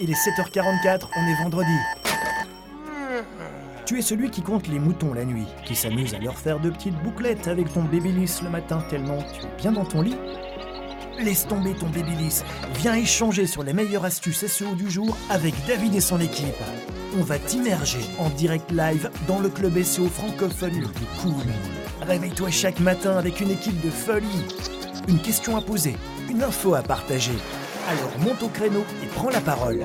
il est 7h44, on est vendredi. Tu es celui qui compte les moutons la nuit, qui s'amuse à leur faire de petites bouclettes avec ton babyliss le matin tellement tu es bien dans ton lit. Laisse tomber ton babyliss, viens échanger sur les meilleures astuces SEO du jour avec David et son équipe. On va t'immerger en direct live dans le club SEO francophone le plus cool. Réveille-toi chaque matin avec une équipe de folie. Une question à poser, une info à partager. Alors monte au créneau et prends la parole.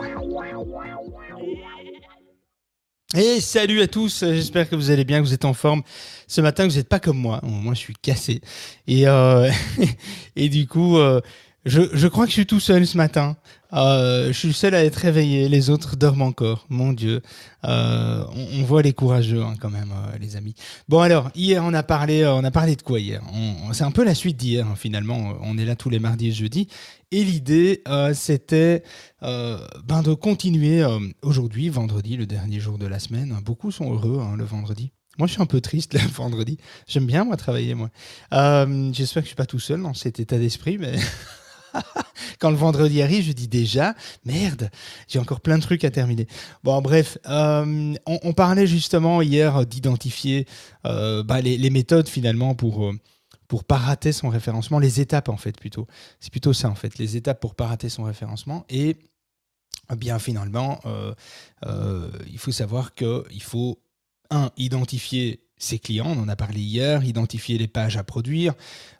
Et salut à tous, j'espère que vous allez bien, que vous êtes en forme. Ce matin, vous n'êtes pas comme moi, moi je suis cassé. Et, euh, et du coup, euh, je, je, crois que je suis tout seul ce matin. Euh, je suis le seul à être réveillé, les autres dorment encore. Mon Dieu, euh, on, on, voit les courageux hein, quand même, euh, les amis. Bon alors, hier on a parlé, euh, on a parlé de quoi hier? C'est un peu la suite d'hier hein, finalement. On est là tous les mardis et jeudis. Et l'idée, euh, c'était ben de continuer aujourd'hui, vendredi, le dernier jour de la semaine. Beaucoup sont heureux hein, le vendredi. Moi, je suis un peu triste le vendredi. J'aime bien moi travailler moi. J'espère que je suis pas tout seul dans cet état d'esprit, mais Quand le vendredi arrive, je dis déjà, merde, j'ai encore plein de trucs à terminer. Bon, bref, euh, on, parlait justement hier d'identifier euh, bah, les, méthodes finalement pour euh, pour pas rater son référencement, les étapes en fait plutôt. C'est plutôt ça en fait, les étapes pour pas rater son référencement et eh bien finalement, euh, euh, il faut savoir que il faut un identifier ses clients, on en a parlé hier, identifier les pages à produire,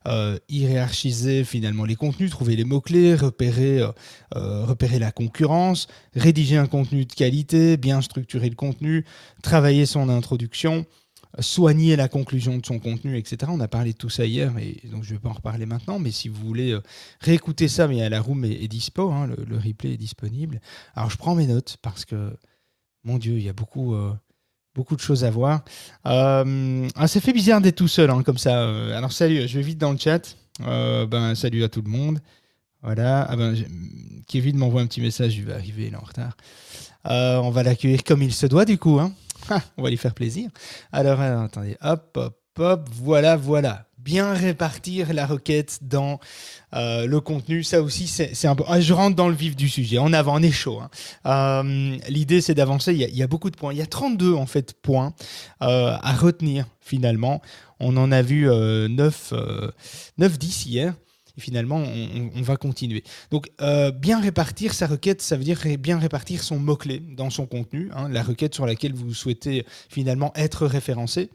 euh, hiérarchiser finalement les contenus, trouver les mots-clés, repérer, euh, euh, repérer la concurrence, rédiger un contenu de qualité, bien structurer le contenu, travailler son introduction, soigner la conclusion de son contenu, etc. On a parlé de tout ça hier, et donc je ne vais pas en reparler maintenant, mais si vous voulez réécouter ça, mais la room est, est dispo, hein, le, le, replay est disponible. Alors je prends mes notes parce que, mon Dieu, il y a beaucoup beaucoup de choses à voir. Euh, ah, ça fait bizarre d'être tout seul hein, comme ça. Alors salut, je vais vite dans le chat. Euh, ben salut à tout le monde. Voilà. Ah, ben, Kevin m'envoie un petit message, il va arriver, il est en retard. Euh, on va l'accueillir comme il se doit du coup. Hein. on va lui faire plaisir. Alors attendez, hop, hop, hop, voilà, voilà bien répartir la requête dans euh, le contenu. Ça aussi, c'est un peu. Ah, je rentre dans le vif du sujet. En avant, on est chaud. Hein. Euh, L'idée, c'est d'avancer. Il, y a beaucoup de points. Il y a 32 en fait points euh, à retenir finalement. On en a vu 9, 9 10 hier. Et finalement, on, va continuer. Donc, euh, bien répartir sa requête, ça veut dire bien répartir son mot-clé dans son contenu. Hein, la requête sur laquelle vous souhaitez finalement être référencé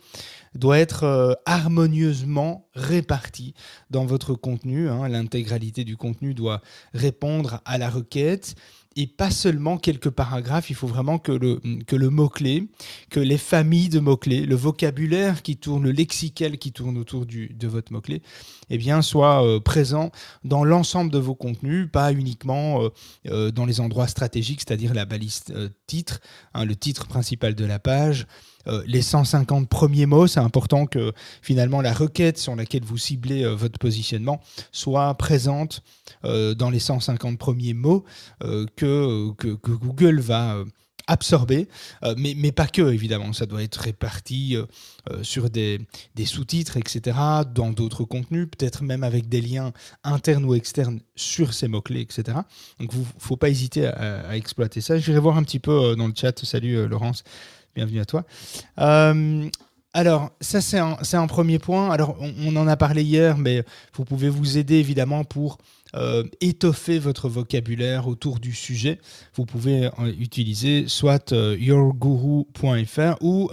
doit être euh, harmonieusement répartie dans votre contenu. Hein. L'intégralité du contenu doit répondre à la requête et pas seulement quelques paragraphes, il faut vraiment que le, mot-clé, que les familles de mots-clés, le vocabulaire qui tourne, le lexical qui tourne autour du, de votre mot-clé, eh bien, soit euh, présent dans l'ensemble de vos contenus, pas uniquement euh, euh, dans les endroits stratégiques, c'est-à-dire la balise titre, hein, le titre principal de la page, euh, les 150 premiers mots, c'est important que finalement la requête sur laquelle vous ciblez euh, votre positionnement soit présente euh, dans les 150 premiers mots que, Google va absorber, mais, mais, pas que évidemment, ça doit être réparti sur des, des sous-titres, etc., dans d'autres contenus, peut-être même avec des liens internes ou externes sur ces mots-clés, etc. Donc il ne faut pas hésiter à, à exploiter ça. J'irai voir un petit peu dans le chat. Salut Laurence bienvenue à toi. Euh, alors, ça, c'est un, premier point. Alors, on, en a parlé hier, mais vous pouvez vous aider évidemment pour euh, étoffer votre vocabulaire autour du sujet. Vous pouvez euh, utiliser soit yourguru.fr ou,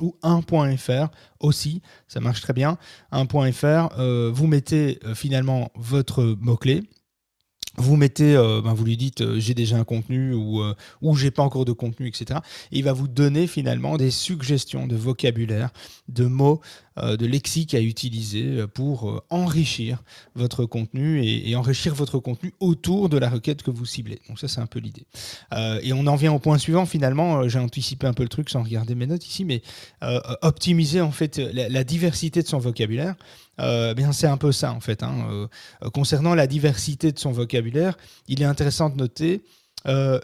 ou 1.fr aussi, ça marche très bien. 1.fr, euh, vous mettez finalement votre mot-clé vous mettez, euh, ben vous lui dites euh, j'ai déjà un contenu ou, euh, ou j'ai pas encore de contenu, etc. Et il va vous donner finalement des suggestions de vocabulaire, de mots, de lexique à utiliser pour enrichir votre contenu et, enrichir votre contenu autour de la requête que vous ciblez. Donc ça c'est un peu l'idée. Et on en vient au point suivant finalement, j'ai anticipé un peu le truc sans regarder mes notes ici, mais optimiser en fait la, diversité de son vocabulaire. Euh, c'est un peu ça en fait. Hein. Euh, concernant la diversité de son vocabulaire, il est intéressant de noter euh,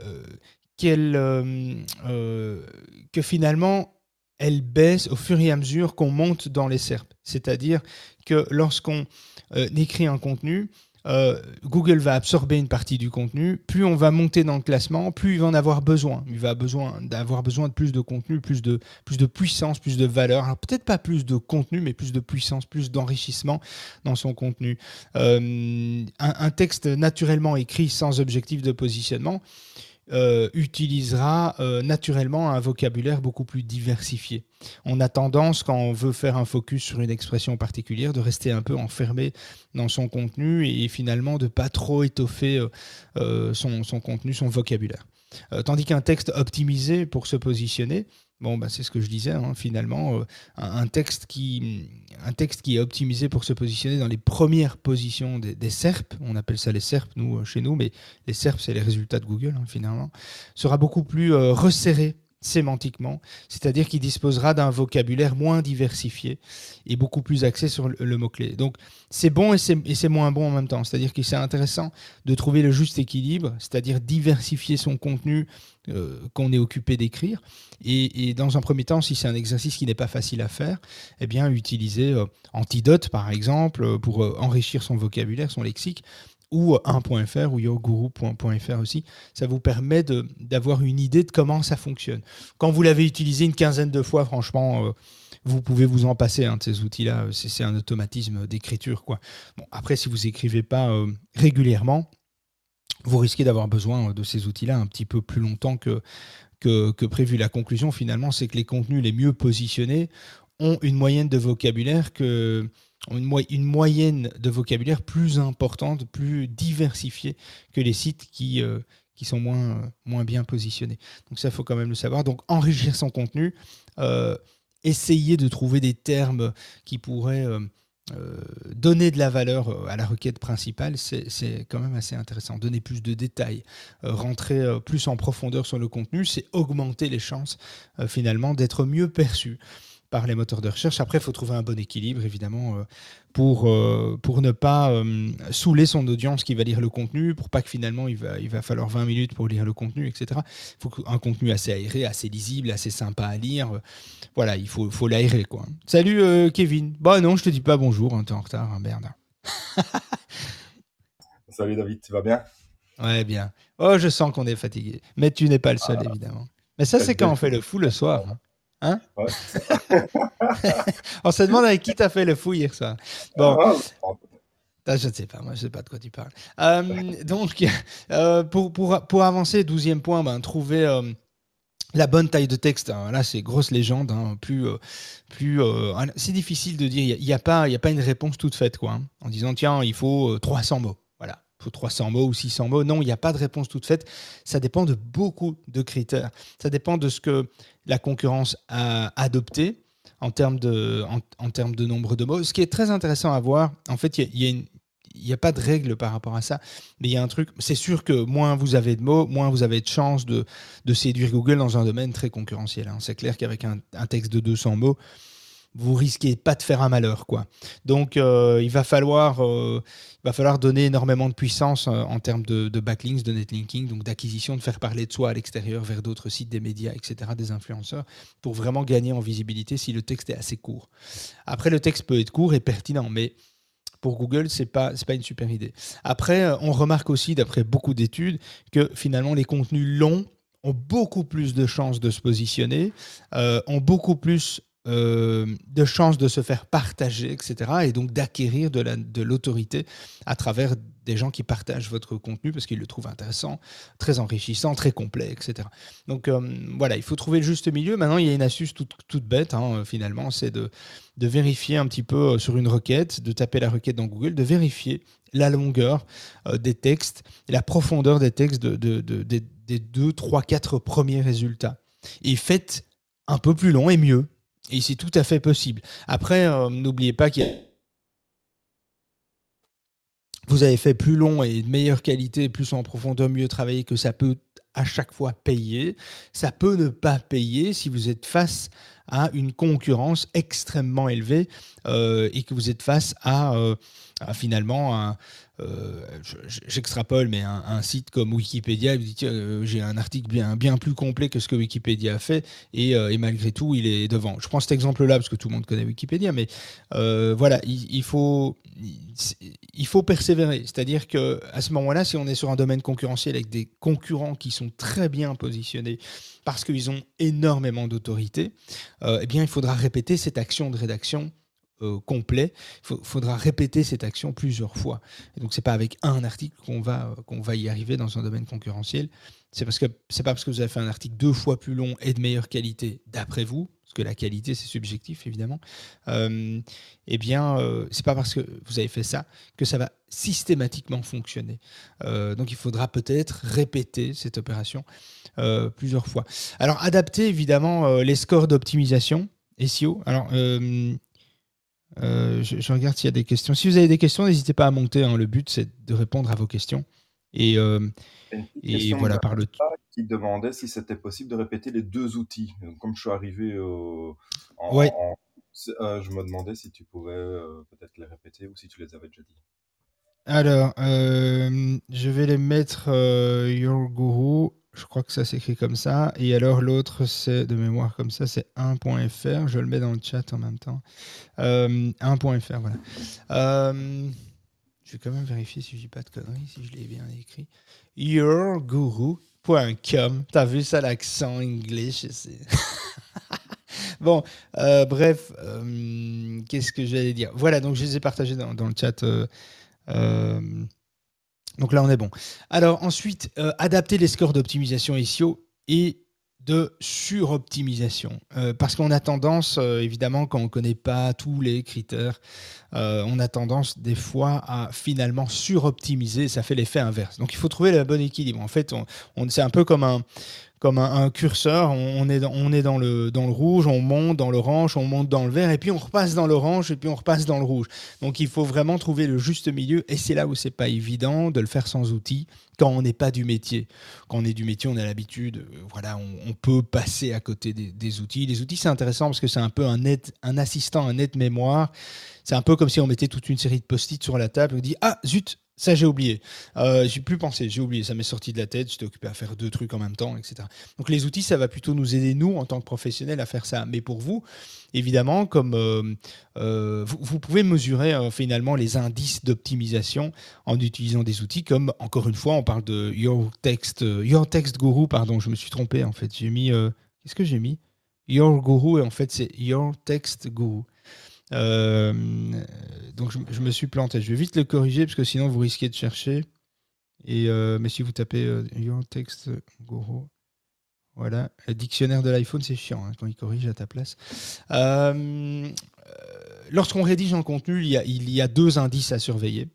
que finalement elle baisse au fur et à mesure qu'on monte dans les SERP. C'est-à-dire que lorsqu'on écrit un contenu, euh, Google va absorber une partie du contenu, plus on va monter dans le classement, plus il va en avoir besoin. Il va besoin d'avoir besoin de plus de contenu, plus de, plus de puissance, plus de valeur. Alors peut-être pas plus de contenu, mais plus de puissance, plus d'enrichissement dans son contenu. Euh, un, texte naturellement écrit sans objectif de positionnement, euh, utilisera euh, naturellement un vocabulaire beaucoup plus diversifié. On a tendance, quand on veut faire un focus sur une expression particulière, de rester un peu enfermé dans son contenu et finalement de pas trop étoffer euh, son, son, contenu, son vocabulaire. tandis qu'un texte optimisé pour se positionner, Bon, bah, c'est ce que je disais, hein, finalement, euh, un, texte qui, est optimisé pour se positionner dans les premières positions des, des SERP, on appelle ça les SERP nous, euh, chez nous, mais les SERP, c'est les résultats de Google, hein, finalement, sera beaucoup plus euh, resserré sémantiquement, c'est-à-dire qu'il disposera d'un vocabulaire moins diversifié et beaucoup plus axé sur le, mot-clé. Donc c'est bon et c'est moins bon en même temps, c'est-à-dire que c'est intéressant de trouver le juste équilibre, c'est-à-dire diversifier son contenu euh, qu'on est occupé d'écrire, et, dans un premier temps, si c'est un exercice qui n'est pas facile à faire, eh bien utiliser euh, Antidote par exemple pour euh, enrichir son vocabulaire, son lexique, ou 1.fr ou yoguru.fr aussi. Ça vous permet d'avoir une idée de comment ça fonctionne. Quand vous l'avez utilisé une quinzaine de fois, franchement, euh, vous pouvez vous en passer hein, de ces outils-là. C'est un automatisme d'écriture. Bon, après, si vous écrivez pas euh, régulièrement, vous risquez d'avoir besoin de ces outils-là un petit peu plus longtemps que, que prévu. La conclusion, finalement, c'est que les contenus les mieux positionnés ont une moyenne de vocabulaire que une, moyenne de vocabulaire plus importante, plus diversifiée que les sites qui, euh, sont moins, moins bien positionnés. Donc ça, il faut quand même le savoir. Donc enrichir son contenu, euh, essayer de trouver des termes qui pourraient euh, donner de la valeur à la requête principale, c'est quand même assez intéressant. Donner plus de détails, rentrer plus en profondeur sur le contenu, c'est augmenter les chances finalement d'être mieux perçu par les moteurs de recherche. Après, il faut trouver un bon équilibre, évidemment, euh, pour, euh, pour ne pas euh, saouler son audience qui va lire le contenu, pour pas que finalement il va, il va falloir 20 minutes pour lire le contenu, etc. Il faut un contenu assez aéré, assez lisible, assez sympa à lire. Voilà, il faut, faut l'aérer, quoi. Salut Kevin. Bah non, je te dis pas bonjour, hein, tu es en retard, hein, merde. Salut David, tu vas bien? Ouais, bien. Oh, je sens qu'on est fatigué. Mais tu n'es pas le seul, ah. évidemment. Mais ça, c'est quand on fait le fou le soir. Hein. Hein On se demande avec qui t'as fait le fou hier soir. Bon. Ah, je ne sais pas, moi je ne sais pas de quoi tu parles. Euh, donc, euh, pour, pour, pour, avancer, douzième point, ben, trouver euh, la bonne taille de texte. Hein. Là, c'est grosse légende. Hein. Plus, plus, c'est difficile de dire. Il n'y a, a, pas, a pas une réponse toute faite, quoi. En disant, tiens, il faut 300 mots. Voilà faut 300 mots ou 600 mots. Non, il n'y a pas de réponse toute faite. Ça dépend de beaucoup de critères. Ça dépend de ce que la concurrence a adopté en termes de, en, termes de nombre de mots. Ce qui est très intéressant à voir, en fait, il y a, n'y a pas de règle par rapport à ça, mais il y a un truc, c'est sûr que moins vous avez de mots, moins vous avez de chances de, de séduire Google dans un domaine très concurrentiel. Hein. C'est clair qu'avec un, texte de 200 mots, vous risquez pas de faire un malheur, quoi. Donc, euh, il va falloir, euh, va falloir donner énormément de puissance euh, en termes de, backlinks, de netlinking, donc d'acquisition, de faire parler de soi à l'extérieur vers d'autres sites, des médias, etc., des influenceurs, pour vraiment gagner en visibilité si le texte est assez court. Après, le texte peut être court et pertinent, mais pour Google, c'est pas pas une super idée. Après, on remarque aussi, d'après beaucoup d'études, que finalement les contenus longs ont beaucoup plus de chances de se positionner, ont beaucoup plus euh, de chances de se faire partager, etc. Et donc d'acquérir de l'autorité à travers des gens qui partagent votre contenu parce qu'ils le trouvent intéressant, très enrichissant, très complet, etc. Donc euh, voilà, il faut trouver le juste milieu. Maintenant, il y a une astuce toute, bête, hein, finalement, c'est de, vérifier un petit peu euh, sur une requête, de taper la requête dans Google, de vérifier la longueur des textes la profondeur des textes de, des 2, 3, 4 premiers résultats. Et faites un peu plus long et mieux. Et c'est tout à fait possible. Après, euh, n'oubliez pas qu'il y a vous avez fait plus long et de meilleure qualité, plus en profondeur, mieux travaillé, que ça peut à chaque fois payer. Ça peut ne pas payer si vous êtes face à une concurrence extrêmement élevée euh, et que vous êtes face à, euh, finalement euh, j'extrapole, mais un, site comme Wikipédia, euh, j'ai un article bien, plus complet que ce que Wikipédia a fait, et, malgré tout, il est devant. Je prends cet exemple-là parce que tout le monde connaît Wikipédia, mais voilà, il, faut, il faut persévérer. C'est-à-dire que à ce moment-là, si on est sur un domaine concurrentiel avec des concurrents qui sont très bien positionnés parce qu'ils ont énormément d'autorité, eh bien, il faudra répéter cette action de rédaction euh, complet. Il faudra répéter cette action plusieurs fois. Donc, c'est pas avec un article qu'on va, qu'on va y arriver dans un domaine concurrentiel. C'est parce que c'est pas parce que vous avez fait un article deux fois plus long et de meilleure qualité, d'après vous, parce que la qualité c'est subjectif évidemment. Euh, eh bien, euh, c'est pas parce que vous avez fait ça que ça va systématiquement fonctionner. Euh, donc, il faudra peut-être répéter cette opération plusieurs fois. Alors, adapter évidemment les scores d'optimisation SEO. Alors, euh, je, regarde s'il y a des questions. Si vous avez des questions, n'hésitez pas à monter. Hein. Le but, c'est de répondre à vos questions. Et, euh, et voilà, par le. Qui demandait si c'était possible de répéter les deux outils. comme je suis arrivé en, ouais. Euh, je me demandais si tu pouvais peut-être les répéter ou si tu les avais déjà dit. Alors, je vais les mettre Your Guru. Je crois que ça s'écrit comme ça. Et alors l'autre, c'est de mémoire comme ça, c'est 1.fr. Je le mets dans le chat en même temps. 1.fr, euh, voilà. Euh, je vais quand même vérifier si je dis pas de conneries, si je l'ai bien écrit. Yourguru.com. T'as vu ça, l'accent anglais Bon, euh, bref, qu'est-ce que j'allais dire? Voilà, donc je les ai partagés dans le chat. Donc là, on est bon. Alors ensuite, euh, adapter les scores d'optimisation SEO et de suroptimisation. Euh, parce qu'on a tendance, euh, évidemment, quand on ne connaît pas tous les critères, on a tendance des fois à finalement suroptimiser. Ça fait l'effet inverse. Donc il faut trouver le bon équilibre. En fait, c'est un peu comme un, comme un, curseur. On, est, dans, on est dans le, dans le rouge, on monte dans l'orange, on monte dans le vert, et puis on repasse dans l'orange, et puis on repasse dans le rouge. Donc il faut vraiment trouver le juste milieu, et c'est là où c'est pas évident de le faire sans outils quand on n'est pas du métier. Quand on est du métier, on a l'habitude, euh, voilà, on, peut passer à côté des, outils. Les outils, c'est intéressant parce que c'est un peu un, net, un assistant, un net-mémoire. C'est un peu comme si on mettait toute une série de post-it sur la table et on dit Ah, zut, ça, j'ai oublié. Euh, j'ai plus pensé, j'ai oublié. Ça m'est sorti de la tête. J'étais occupé à faire deux trucs en même temps, etc. Donc, les outils, ça va plutôt nous aider, nous, en tant que professionnels, à faire ça. Mais pour vous, évidemment, comme euh, euh, vous, pouvez mesurer finalement les indices d'optimisation en utilisant des outils comme, encore une fois, on parle de Your Text, Your Text Guru, pardon, je me suis trompé, en fait. J'ai mis. Qu'est-ce que j'ai mis? Your Guru, et en fait, c'est Your Text Guru. Euh, donc je, me suis planté. Je vais vite le corriger parce que sinon vous risquez de chercher. Et euh, mais si vous tapez euh, Your Text Guru, voilà, le dictionnaire de l'iPhone c'est chiant hein, quand il corrige à ta place. Lorsqu'on rédige un contenu, il y, a, deux indices à surveiller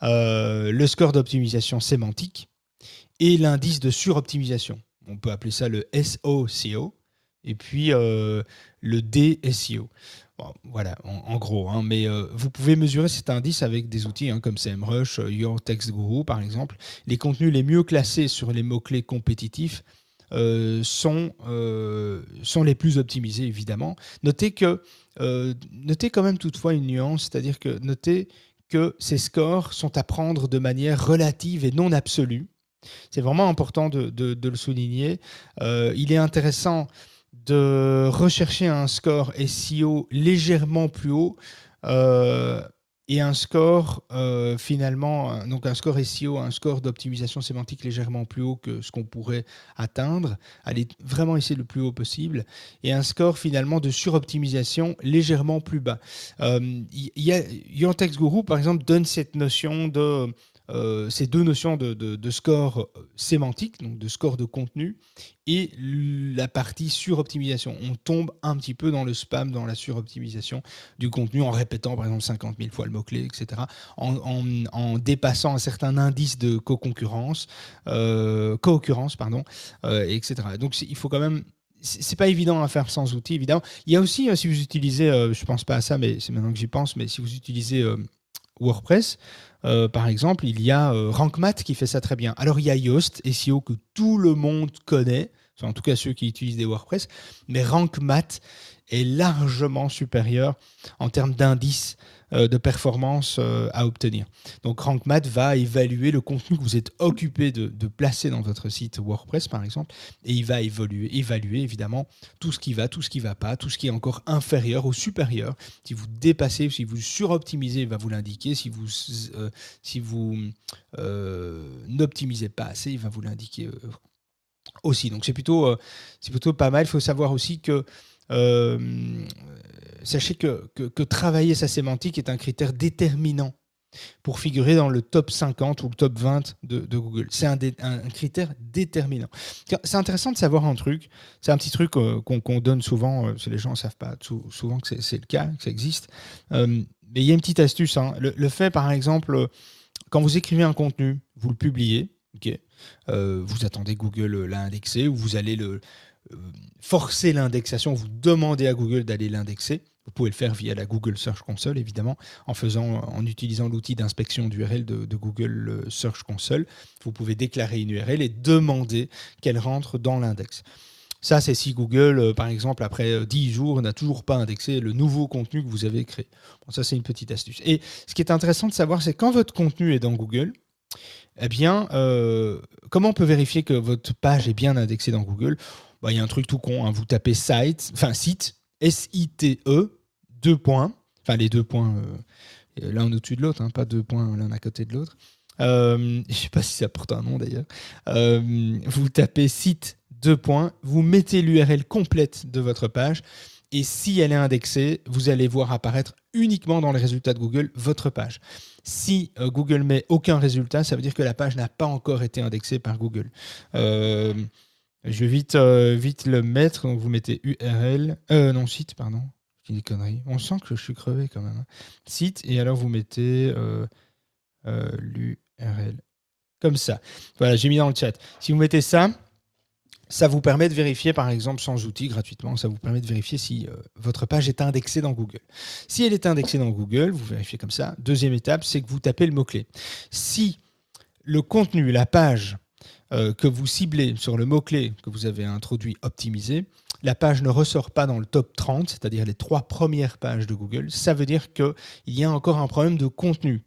le score d'optimisation sémantique et l'indice de suroptimisation. On peut appeler ça le SOCO et puis le DSEO voilà, en, gros. Hein, mais euh, vous pouvez mesurer cet indice avec des outils hein, comme SEMrush, euh, Your Text Guru par exemple. Les contenus les mieux classés sur les mots-clés compétitifs euh, sont, sont les plus optimisés, évidemment. Notez, que, notez quand même toutefois une nuance, c'est-à-dire que notez que ces scores sont à prendre de manière relative et non absolue. C'est vraiment important de, de le souligner. il est intéressant de rechercher un score SEO légèrement plus haut euh, et un score euh, finalement, donc un score SEO, un score d'optimisation sémantique légèrement plus haut que ce qu'on pourrait atteindre, aller vraiment essayer le plus haut possible, et un score finalement de suroptimisation légèrement plus bas. Euh, y Yantex Guru, par exemple, donne cette notion de euh, ces deux notions de, score sémantique, donc de score de contenu, et la partie suroptimisation. On tombe un petit peu dans le spam, dans la suroptimisation du contenu en répétant par exemple 50 000 fois le mot-clé, etc., en, dépassant un certain indice de co-concurrence, euh, co-occurrence, pardon, euh, etc. Donc il faut quand même c'est pas évident à faire sans outils, évidemment. Il y a aussi, si vous utilisez, je pense pas à ça, mais c'est maintenant que j'y pense, mais si vous utilisez WordPress, euh, par exemple, il y a euh, RankMath qui fait ça très bien. Alors il y a Yoast, SEO que tout le monde connaît, en tout cas ceux qui utilisent des WordPress, mais RankMath est largement supérieur en termes d'indices de performance euh, à obtenir. Donc RankMath va évaluer le contenu que vous êtes occupé de, placer dans votre site WordPress par exemple, et il va évoluer, évaluer évidemment tout ce qui va, tout ce qui ne va pas, tout ce qui est encore inférieur ou supérieur. Si vous dépassez, si vous suroptimisez, il va vous l'indiquer. Si vous, euh, si vous n'optimisez pas assez, il va vous l'indiquer aussi. Donc c'est plutôt, c'est plutôt pas mal. Il faut savoir aussi que sachez que, que, travailler sa sémantique est un critère déterminant pour figurer dans le top 50 ou le top 20 de, Google. C'est un, critère déterminant. C'est intéressant de savoir un truc, c'est un petit truc euh, qu'on donne souvent, euh, les gens ne savent pas souvent que c'est le cas, que ça existe. Euh, mais il y a une petite astuce. Hein. Le, fait, par exemple, quand vous écrivez un contenu, vous le publiez, vous attendez Google l'a indexé, ou vous allez le, forcer l'indexation, vous demandez à Google d'aller l'indexer. Vous pouvez le faire via la Google Search Console, évidemment, en, utilisant l'outil d'inspection d'URL de, Google Search Console. Vous pouvez déclarer une URL et demander qu'elle rentre dans l'index. Ça, c'est si Google, euh, par exemple, après 10 euh, jours, n'a toujours pas indexé le nouveau contenu que vous avez créé. Ça, c'est une petite astuce. Et ce qui est intéressant de savoir, c'est quand votre contenu est dans Google, eh bien, euh, comment on peut vérifier que votre page est bien indexée dans Google? Bah, il y a un truc tout con. Hein. Vous tapez site, enfin site, S-I-T-E, deux points, enfin les deux points euh, l'un au-dessus de l'autre, hein, pas deux points l'un à côté de l'autre. Euh, je ne sais pas si ça porte un nom d'ailleurs. Euh, vous tapez site, deux points, vous mettez l'URL complète de votre page. Et si elle est indexée, vous allez voir apparaître uniquement dans les résultats de Google votre page. Si Google met aucun résultat, ça veut dire que la page n'a pas encore été indexée par Google. Je vais vite, euh, vite le mettre. Donc vous mettez URL. Euh, non, site, pardon. Je dis des conneries. On sent que je suis crevé quand même. Hein. Site, et alors vous mettez euh, l'URL. Comme ça. Voilà, j'ai mis dans le chat. Si vous mettez ça, ça vous permet de vérifier, par exemple, sans outil, gratuitement, ça vous permet de vérifier si votre page est indexée dans Google. Si elle est indexée dans Google, vous vérifiez comme ça. Deuxième étape, c'est que vous tapez le mot-clé. Si le contenu, la page, euh, que vous ciblez sur le mot-clé que vous avez introduit optimisé, la page ne ressort pas dans le top 30, c'est-à-dire les trois premières pages de Google, ça veut dire qu'il y a encore un problème de contenu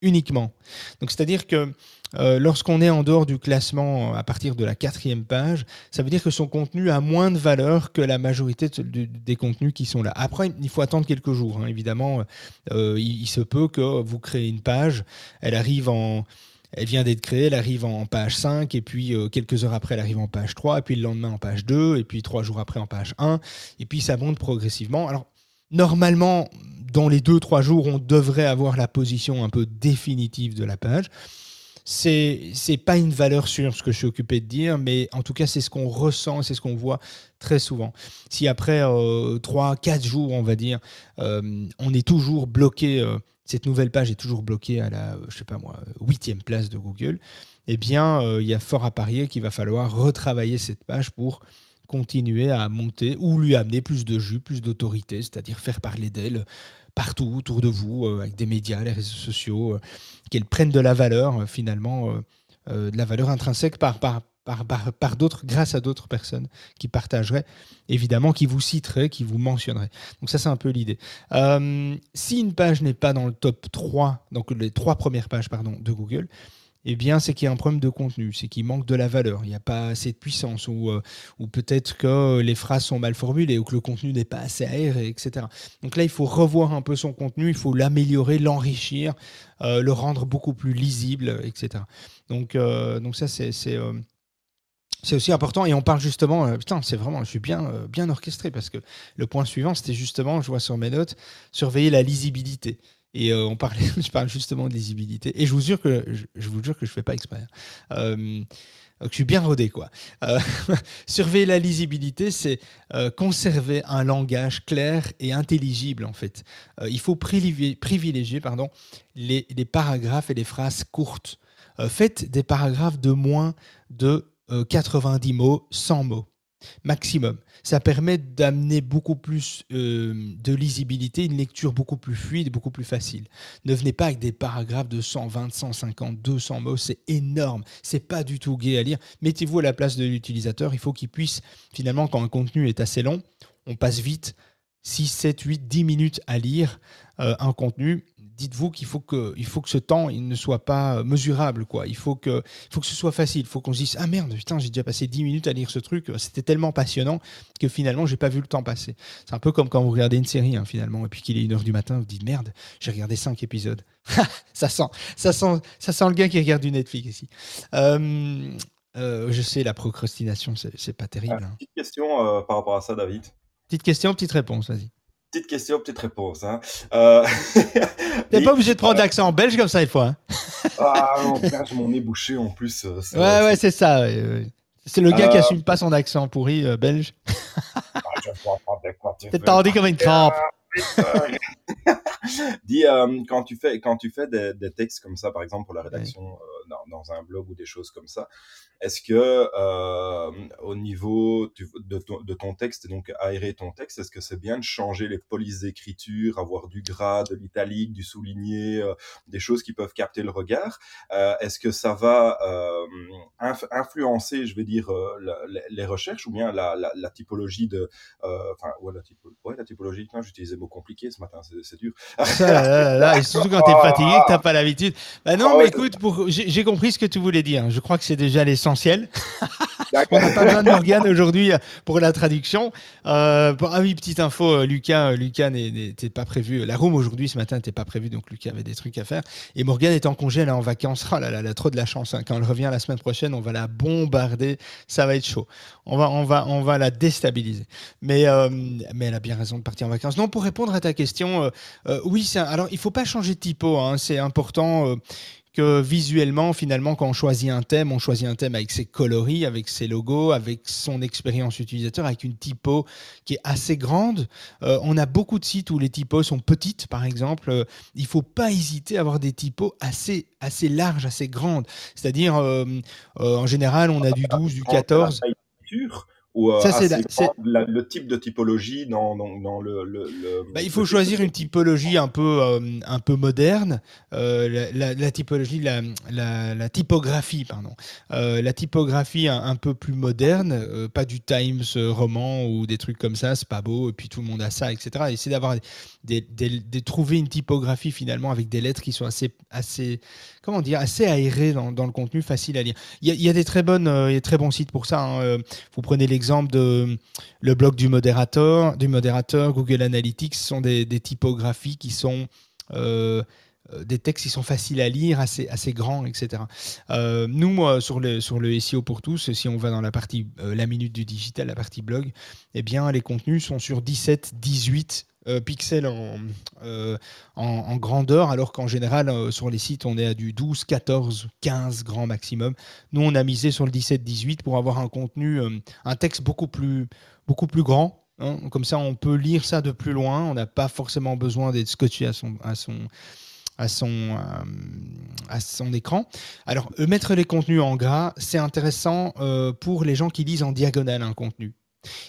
uniquement. Donc c'est-à-dire que euh, lorsqu'on est en dehors du classement à partir de la quatrième page, ça veut dire que son contenu a moins de valeur que la majorité des contenus qui sont là. Après, il faut attendre quelques jours. Hein. Évidemment, euh, il, se peut que vous créez une page, elle arrive en, elle vient d'être créée, elle arrive en page 5, et puis euh, quelques heures après, elle arrive en page 3, et puis le lendemain en page 2, et puis trois jours après en page 1, et puis ça monte progressivement. Alors, normalement, dans les 2-3 jours, on devrait avoir la position un peu définitive de la page. C'est, c'est pas une valeur sûre, ce que je suis occupé de dire, mais en tout cas, c'est ce qu'on ressent, c'est ce qu'on voit très souvent. Si après euh, 3-4 jours, on va dire, euh, on est toujours bloqué euh, cette nouvelle page est toujours bloquée à la, je sais pas moi, huitième place de Google, eh bien, euh, il y a fort à parier qu'il va falloir retravailler cette page pour continuer à monter ou lui amener plus de jus, plus d'autorité, c'est-à-dire faire parler d'elle partout autour de vous, euh, avec des médias, les réseaux sociaux, euh, qu'elle prenne de la valeur finalement, de la valeur intrinsèque par, par, par, d'autres, grâce à d'autres personnes qui partageraient, évidemment, qui vous citeraient, qui vous mentionneraient. Donc ça, c'est un peu l'idée. Euh, si une page n'est pas dans le top 3, donc les trois premières pages pardon, de Google, eh bien, c'est qu'il y a un problème de contenu, c'est qu'il manque de la valeur, il n'y a pas assez de puissance, ou, euh, ou peut-être que les phrases sont mal formulées, ou que le contenu n'est pas assez aéré, etc. Donc là, il faut revoir un peu son contenu, il faut l'améliorer, l'enrichir, euh, le rendre beaucoup plus lisible, etc. Donc, donc ça, c'est c'est aussi important et on parle justement, euh, putain, c'est vraiment, je suis bien, euh, bien orchestré parce que le point suivant, c'était justement, je vois sur mes notes, surveiller la lisibilité. Et euh, on parlait, je parle justement de lisibilité. Et je vous jure que je, vous jure que je fais pas exprès. Hein. je suis bien rodé, quoi. surveiller la lisibilité, c'est conserver un langage clair et intelligible, en fait. il faut privilégier, privilégier pardon, les, les, paragraphes et les phrases courtes. faites des paragraphes de moins de 90 euh, mots, 100 mots maximum. Ça permet d'amener beaucoup plus euh, de lisibilité, une lecture beaucoup plus fluide, beaucoup plus facile. Ne venez pas avec des paragraphes de 120, 150, 200 mots, c'est énorme, c'est pas du tout gai à lire. Mettez-vous à la place de l'utilisateur, il faut qu'il puisse finalement quand un contenu est assez long, on passe vite, 6, 7, 8, 10 minutes à lire euh, un contenu, dites-vous qu'il faut que, il faut que ce temps il ne soit pas mesurable. Quoi. Il, faut que, il faut que ce soit facile. Il faut qu'on se dise Ah merde, putain, j'ai déjà passé 10 minutes à lire ce truc. C'était tellement passionnant que finalement, j'ai pas vu le temps passer. C'est un peu comme quand vous regardez une série, hein, finalement, et puis qu'il est 1h du matin, vous dites Merde, j'ai regardé 5 épisodes. ça, sent, ça, sent, ça sent le gars qui regarde du Netflix ici. Euh, euh, je sais, la procrastination, c'est pas terrible. Hein. Petite question euh, par rapport à ça, David. Petite question, petite réponse, vas-y. Petite question, petite réponse. Hein. Euh... T'es pas obligé de prendre l'accent belge comme ça, il faut. Hein. ah non, je m'en ai bouché en plus. Euh, ouais, ouais, c'est ça. C'est le gars qui assume pas son accent pourri belge. ah, T'es tendu comme une crampe. Dis, euh, quand tu fais, quand tu fais des, des, textes comme ça, par exemple pour la rédaction euh, dans, dans, un blog ou des choses comme ça, est-ce que euh, au niveau de, ton, de, ton, texte, donc aérer ton texte, est-ce que c'est bien de changer les polices d'écriture, avoir du gras, de l'italique, du souligné, des choses qui peuvent capter le regard? Est-ce que ça va influencer, je vais dire, les recherches ou bien la, typologie de, enfin ouais la, typo, ouais, la typologie. J'utilisais des mots compliqués ce matin, c'est dur. là, là, surtout quand tu es fatigué, que tu pas l'habitude. Bah non, ah mais écoute, j'ai compris ce que tu voulais dire. Je crois que c'est déjà l'essentiel. On n'a pas besoin de Morgane aujourd'hui euh, pour la traduction. Euh, ah oui, petite info, euh, Lucas, Lucas n'était pas prévu. La room aujourd'hui, ce matin, n'était pas prévu, donc Lucas avait des trucs à faire. Et Morgane est en congé, là, en vacances. Oh là là, elle a trop de la chance. Hein. Quand elle revient la semaine prochaine, on va la bombarder. Ça va être chaud. On va, on va, on va la déstabiliser. Mais, mais elle a bien raison de partir en vacances. Non, pour répondre à ta question, oui, alors il faut pas changer de typo. Hein. C'est important que visuellement, finalement, quand on choisit un thème, on choisit un thème avec ses coloris, avec ses logos, avec son expérience utilisateur, avec une typo qui est assez grande. Euh, on a beaucoup de sites où les typos sont petites, par exemple. Euh, il ne faut pas hésiter à avoir des typos assez, assez larges, assez grandes. C'est-à-dire, euh, en général, on a du 12, du 14. Euh, ça, c'est le type de typologie dans, dans, le. Bah, il faut choisir une typologie un peu, euh, un peu moderne. Euh, la, typologie, la, la, typographie, pardon. la typographie un, peu plus moderne, pas du Times roman ou des trucs comme ça, c'est pas beau, et puis tout le monde a ça, etc. Essayer d'avoir de trouver une typographie finalement avec des lettres qui sont assez, assez comment dire, assez aérées dans, dans le contenu, facile à lire. Il y a, des très bonnes, il y a très bons sites pour ça. Hein. Vous prenez l'exemple de le blog du modérateur, du modérateur Google Analytics, sont des, typographies qui sont euh, euh, des textes qui sont faciles à lire, assez, assez grands, etc. Euh, nous, sur, le, sur le SEO pour tous, si on va dans la partie la minute du digital, la partie blog, eh bien, les contenus sont sur 17, 18 euh, pixels euh, en, en, grandeur, alors qu'en général, euh, sur les sites, on est à du 12, 14, 15 grand maximum. Nous, on a misé sur le 17, 18 pour avoir un contenu, un texte beaucoup plus, beaucoup plus grand. Hein. Comme ça, on peut lire ça de plus loin. On n'a pas forcément besoin d'être scotché à son, à son, à son, à son écran. Alors, mettre les contenus en gras, c'est intéressant pour les gens qui lisent en diagonale un contenu.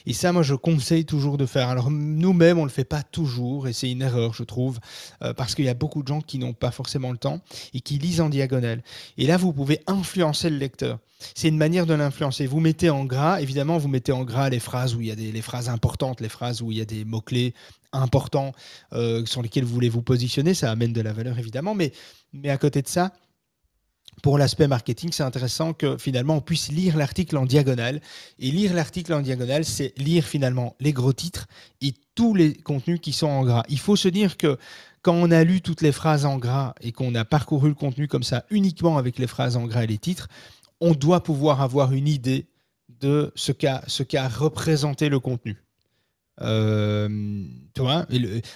Et ça, moi, je conseille toujours de faire. Alors, nous-mêmes, on ne le fait pas toujours, et c'est une erreur, je trouve, euh, parce qu'il y a beaucoup de gens qui n'ont pas forcément le temps et qui lisent en diagonale. Et là, vous pouvez influencer le lecteur. C'est une manière de l'influencer. Vous mettez en gras, évidemment, vous mettez en gras les phrases où il y a des les phrases importantes, les phrases où il y a des mots-clés importants euh, sur lesquels vous voulez vous positionner. Ça amène de la valeur, évidemment. Mais, mais à côté de ça, pour l'aspect marketing, c'est intéressant que finalement on puisse lire l'article en diagonale. Et lire l'article en diagonale, c'est lire finalement les gros titres et tous les contenus qui sont en gras. Il faut se dire que quand on a lu toutes les phrases en gras et qu'on a parcouru le contenu comme ça uniquement avec les phrases en gras et les titres, on doit pouvoir avoir une idée de ce qu'a représenté le contenu. Euh,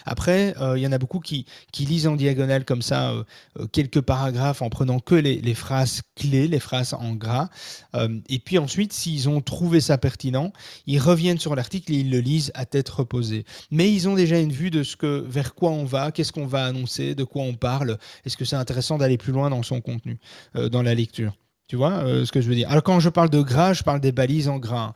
après, il euh, y en a beaucoup qui, qui, lisent en diagonale comme ça euh, quelques paragraphes en prenant que les, les, phrases clés, les phrases en gras. et puis ensuite, s'ils ont trouvé ça pertinent, ils reviennent sur l'article et ils le lisent à tête reposée. Mais ils ont déjà une vue de ce que, vers quoi on va, qu'est-ce qu'on va annoncer, de quoi on parle. Est-ce que c'est intéressant d'aller plus loin dans son contenu, dans la lecture? Tu vois ce que je veux dire Alors quand je parle de gras, je parle des balises en gras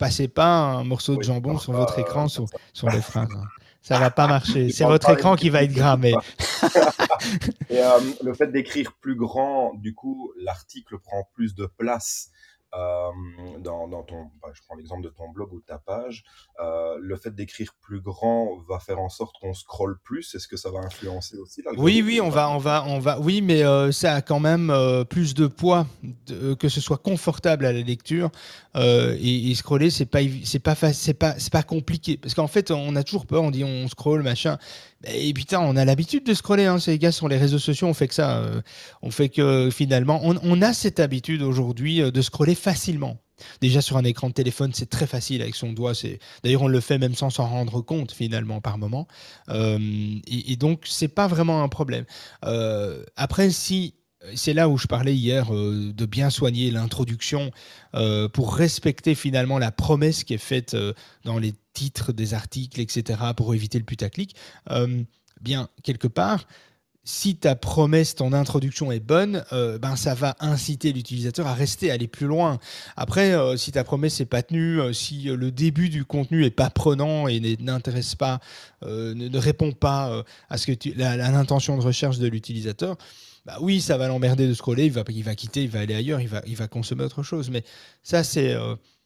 passez pas un morceau de jambon sur votre écran sur, sur les phrases. Hein. Ça va pas marcher. C'est votre écran qui va être grammé. Et, euh, le fait d'écrire plus grand, du coup, l'article prend plus de place dans, dans, ton, bah, je prends l'exemple de ton blog ou de ta page, le fait d'écrire plus grand va faire en sorte qu'on scrolle plus. Est-ce que ça va influencer aussi Oui, oui, on va, on va, on va, oui, mais ça a quand même plus de poids, que ce soit confortable à la lecture et, scroller, c'est pas, c'est pas, c'est pas, c'est pas compliqué parce qu'en fait, on a toujours peur, on dit on scroll machin. Et putain, on a l'habitude de scroller, hein, ces gars sur les réseaux sociaux, on fait que ça. Euh, on fait que finalement, on, a cette habitude aujourd'hui euh, de scroller facilement. Déjà sur un écran de téléphone, c'est très facile avec son doigt. C'est d'ailleurs on le fait même sans s'en rendre compte finalement par moment. Euh, et, et, donc c'est pas vraiment un problème. après, si c'est là où je parlais hier de bien soigner l'introduction pour respecter finalement la promesse qui est faite dans les titres des articles, etc., pour éviter le putaclic, euh, bien, quelque part, si ta promesse, ton introduction est bonne, euh, ben ça va inciter l'utilisateur à rester, à aller plus loin. Après, euh, si ta promesse n'est pas tenue, si le début du contenu est pas prenant et n'intéresse pas, ne, répond pas à l'intention de recherche de l'utilisateur, bah oui, ça va l'emmerder de scroller, il va, quitter, il va aller ailleurs, il va, consommer autre chose. Mais ça, c'est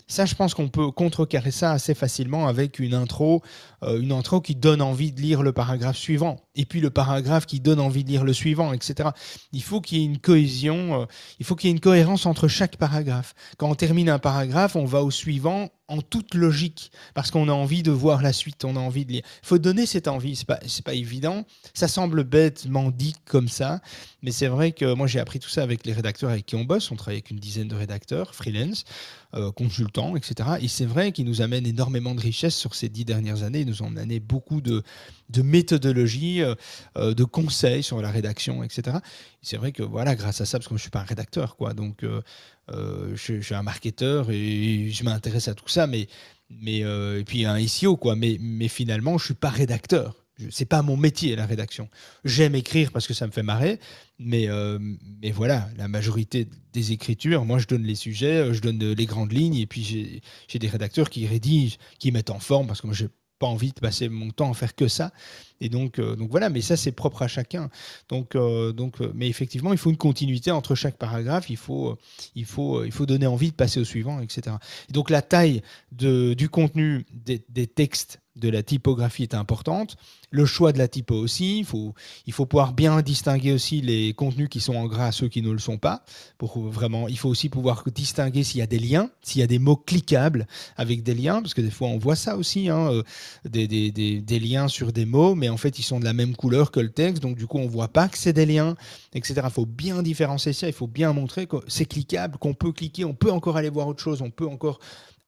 ça, je pense qu'on peut contrecarrer ça assez facilement avec une intro, euh, une intro qui donne envie de lire le paragraphe suivant, et puis le paragraphe qui donne envie de lire le suivant, etc. Il faut qu'il y ait une cohésion, euh, il faut qu'il y ait une cohérence entre chaque paragraphe. Quand on termine un paragraphe, on va au suivant en toute logique, parce qu'on a envie de voir la suite, on a envie de lire. Il faut donner cette envie, c'est pas, pas évident. Ça semble bêtement dit comme ça, mais c'est vrai que moi j'ai appris tout ça avec les rédacteurs avec qui on bosse. On travaille avec une dizaine de rédacteurs, freelance, euh, consultants, etc. Et c'est vrai qu'ils nous amènent énormément de richesses sur ces dix dernières années. Ont amené beaucoup de, de méthodologie, euh, euh, de conseils sur la rédaction, etc. C'est vrai que voilà, grâce à ça, parce que moi, je suis pas un rédacteur, quoi. Donc euh, je, suis un marketeur et je m'intéresse à tout ça, mais, et puis un SEO, quoi. Mais, finalement, je suis pas rédacteur. C'est pas mon métier la rédaction. J'aime écrire parce que ça me fait marrer, mais, mais voilà, la majorité des écritures, moi je donne les sujets, je donne les grandes lignes, et puis j'ai des rédacteurs qui rédigent, qui mettent en forme, parce que moi j'ai pas envie de passer mon temps à faire que ça. Et donc, euh, donc voilà, mais ça c'est propre à chacun. Donc, euh, donc, euh, mais effectivement, il faut une continuité entre chaque paragraphe. Il faut, il faut, il faut donner envie de passer au suivant, etc. Et donc la taille du contenu des, textes de la typographie est importante. Le choix de la typo aussi. Il faut, il faut pouvoir bien distinguer aussi les contenus qui sont en gras, ceux qui ne le sont pas. Pour vraiment, il faut aussi pouvoir distinguer s'il y a des liens, s'il y a des mots cliquables avec des liens, parce que des fois on voit ça aussi, hein, des, des, liens sur des mots, mais en fait ils sont de la même couleur que le texte, donc du coup on voit pas que c'est des liens, etc. Il faut bien différencier ça, il faut bien montrer que c'est cliquable, qu'on peut cliquer, on peut encore aller voir autre chose, on peut encore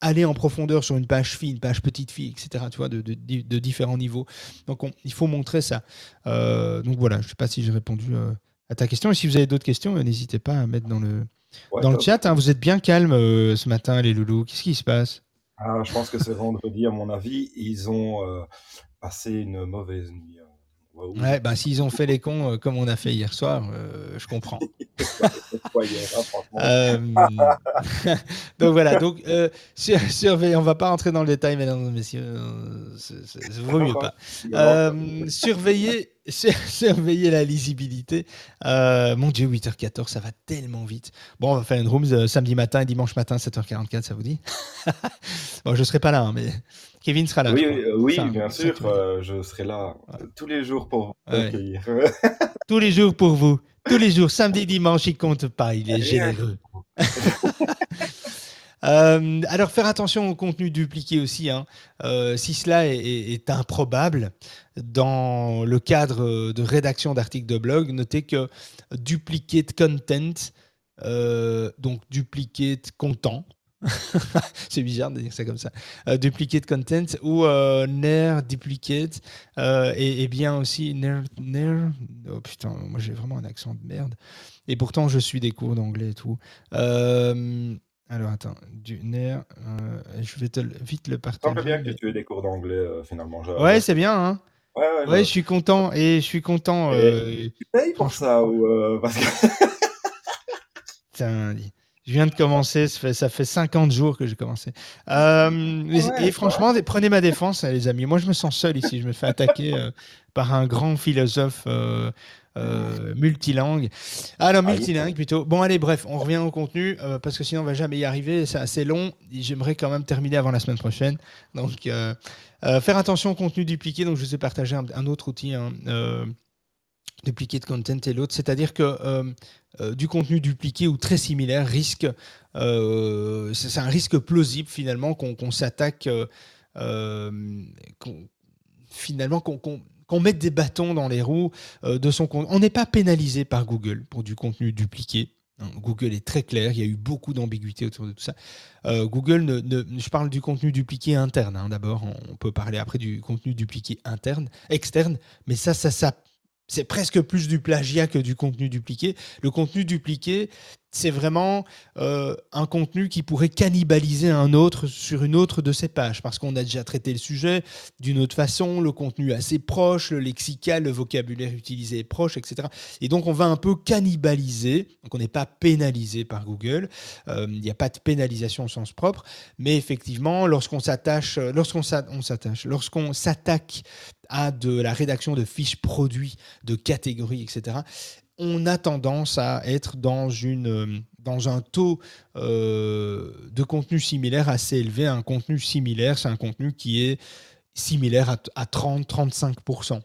aller en profondeur sur une page fille, une page petite fille, etc. Tu vois, de, de, différents niveaux. Donc, il faut montrer ça. Euh, donc voilà, je ne sais pas si j'ai répondu euh, à ta question. Et si vous avez d'autres questions, euh, n'hésitez pas à mettre dans le, dans le chat. Hein. Vous êtes bien calme ce matin, les loulous. Qu'est-ce qui se passe? Ah, Je pense que c'est vendredi, à mon avis. Ils ont une mauvaise nuit. Ouais, bah, s'ils ont fait les cons euh, comme on a fait hier soir, euh, je comprends. euh, donc voilà, donc sur, surveiller, on va pas rentrer dans le détail, mesdames et messieurs, c'est vaut mieux pas. surveiller, surveiller la lisibilité. mon Dieu, 8h14, ça va tellement vite. Bon, on va faire une room samedi matin et dimanche matin, 7h44, ça vous dit? Bon, je serai pas là, hein, mais Kevin sera là. Oui, oui, bien sûr, euh, je serai là tous les jours pour vous accueillir. tous les jours pour vous. Tous les jours, samedi, dimanche, il compte pas, il est généreux. Euh, alors, faire attention au contenu dupliqué aussi. Hein. Euh, si cela est, improbable, dans le cadre de rédaction d'articles de blog, notez que duplicate content, donc duplicate content, c'est bizarre de dire ça comme ça. Euh, duplicate content ou euh, NER duplicate euh, et, bien aussi NER, NER. Oh putain, moi j'ai vraiment un accent de merde. Et pourtant je suis des cours d'anglais et tout. alors attends, du NER, je vais te vite le partager. C'est bien que tu aies des cours d'anglais finalement. Ouais, c'est bien. Hein ouais, ouais, je suis content et je suis content. tu payes pour ça ou parce que... Putain, Je viens de commencer, ça fait, ça fait 50 jours que j'ai commencé. Euh, et, franchement, prenez ma défense, hein, les amis. Moi, je me sens seul ici. Je me fais attaquer euh, par un grand philosophe euh, multilingue. Ah non, multilingue plutôt. Bon, allez, bref, on revient au contenu parce que sinon, on va jamais y arriver. C'est assez long. J'aimerais quand même terminer avant la semaine prochaine. Donc, faire attention au contenu dupliqué. Donc, je vous ai partagé un, autre outil. Hein, duplicate content et l'autre, c'est-à-dire que euh, euh, du contenu dupliqué ou très similaire risque, euh, c'est un risque plausible finalement qu'on s'attaque, finalement qu'on mette des bâtons dans les roues de son contenu. On n'est pas pénalisé par Google pour du contenu dupliqué. Hein, Google est très clair, il y a eu beaucoup d'ambiguïté autour de tout ça. Google, ne, je parle du contenu dupliqué interne hein, d'abord, on peut parler après du contenu dupliqué interne, externe, mais ça, ça, ça c'est presque plus du plagiat que du contenu dupliqué. Le contenu dupliqué, c'est vraiment euh, un contenu qui pourrait cannibaliser un autre sur une autre de ses pages, parce qu'on a déjà traité le sujet d'une autre façon, le contenu assez proche, le lexical, le vocabulaire utilisé est proche, etc. Et donc on va un peu cannibaliser, donc on n'est pas pénalisé par Google, euh, il n'y a pas de pénalisation au sens propre, mais effectivement, lorsqu'on s'attache, lorsqu'on s'attache, lorsqu'on s'attaque à de la rédaction de fiches produits, de catégories, etc., on a tendance à être dans, euh, un taux euh, de contenu similaire assez élevé. Un contenu similaire, c'est un contenu qui est similaire à, 30-35%.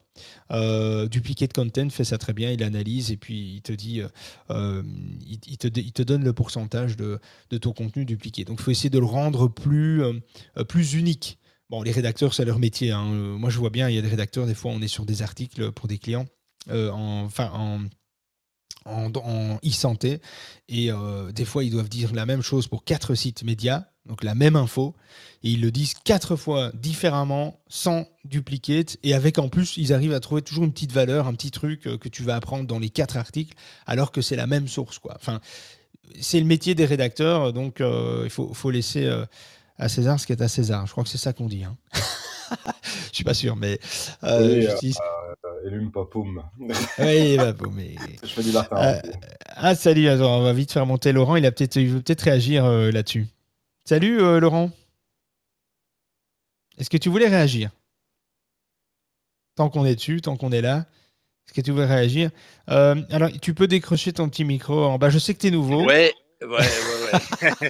Euh, Duplicate Content fait ça très bien, il analyse et puis il te dit, euh, il, te, donne le pourcentage de, de, ton contenu dupliqué. Donc il faut essayer de le rendre plus unique. Bon, les rédacteurs, c'est leur métier. Hein. Moi, je vois bien, il y a des rédacteurs, des fois, on est sur des articles pour des clients, en, enfin, en, en, e-santé. Et euh, des fois, ils doivent dire la même chose pour quatre sites médias, donc la même info. Et ils le disent quatre fois différemment, sans duplicate. Et avec en plus, ils arrivent à trouver toujours une petite valeur, un petit truc euh, que tu vas apprendre dans les quatre articles, alors que c'est la même source. Quoi. C'est le métier des rédacteurs, donc euh, il faut laisser à César ce qui est à César. Je crois que c'est ça qu'on dit. Hein. je suis pas sûr, mais. Euh, justice. Euh, pas poum. oui, bah, poum. Je fais du euh, Ah, salut, on va vite faire monter Laurent. Il, a peut-être, il veut peut-être réagir euh, là-dessus. Salut, Laurent. Est-ce que tu voulais réagir? Tant qu'on est dessus, tant qu'on est là. Est-ce que tu voulais réagir? Alors, tu peux décrocher ton petit micro en bas. Je sais que tu es nouveau. Ouais, Ouais, ouais, ouais.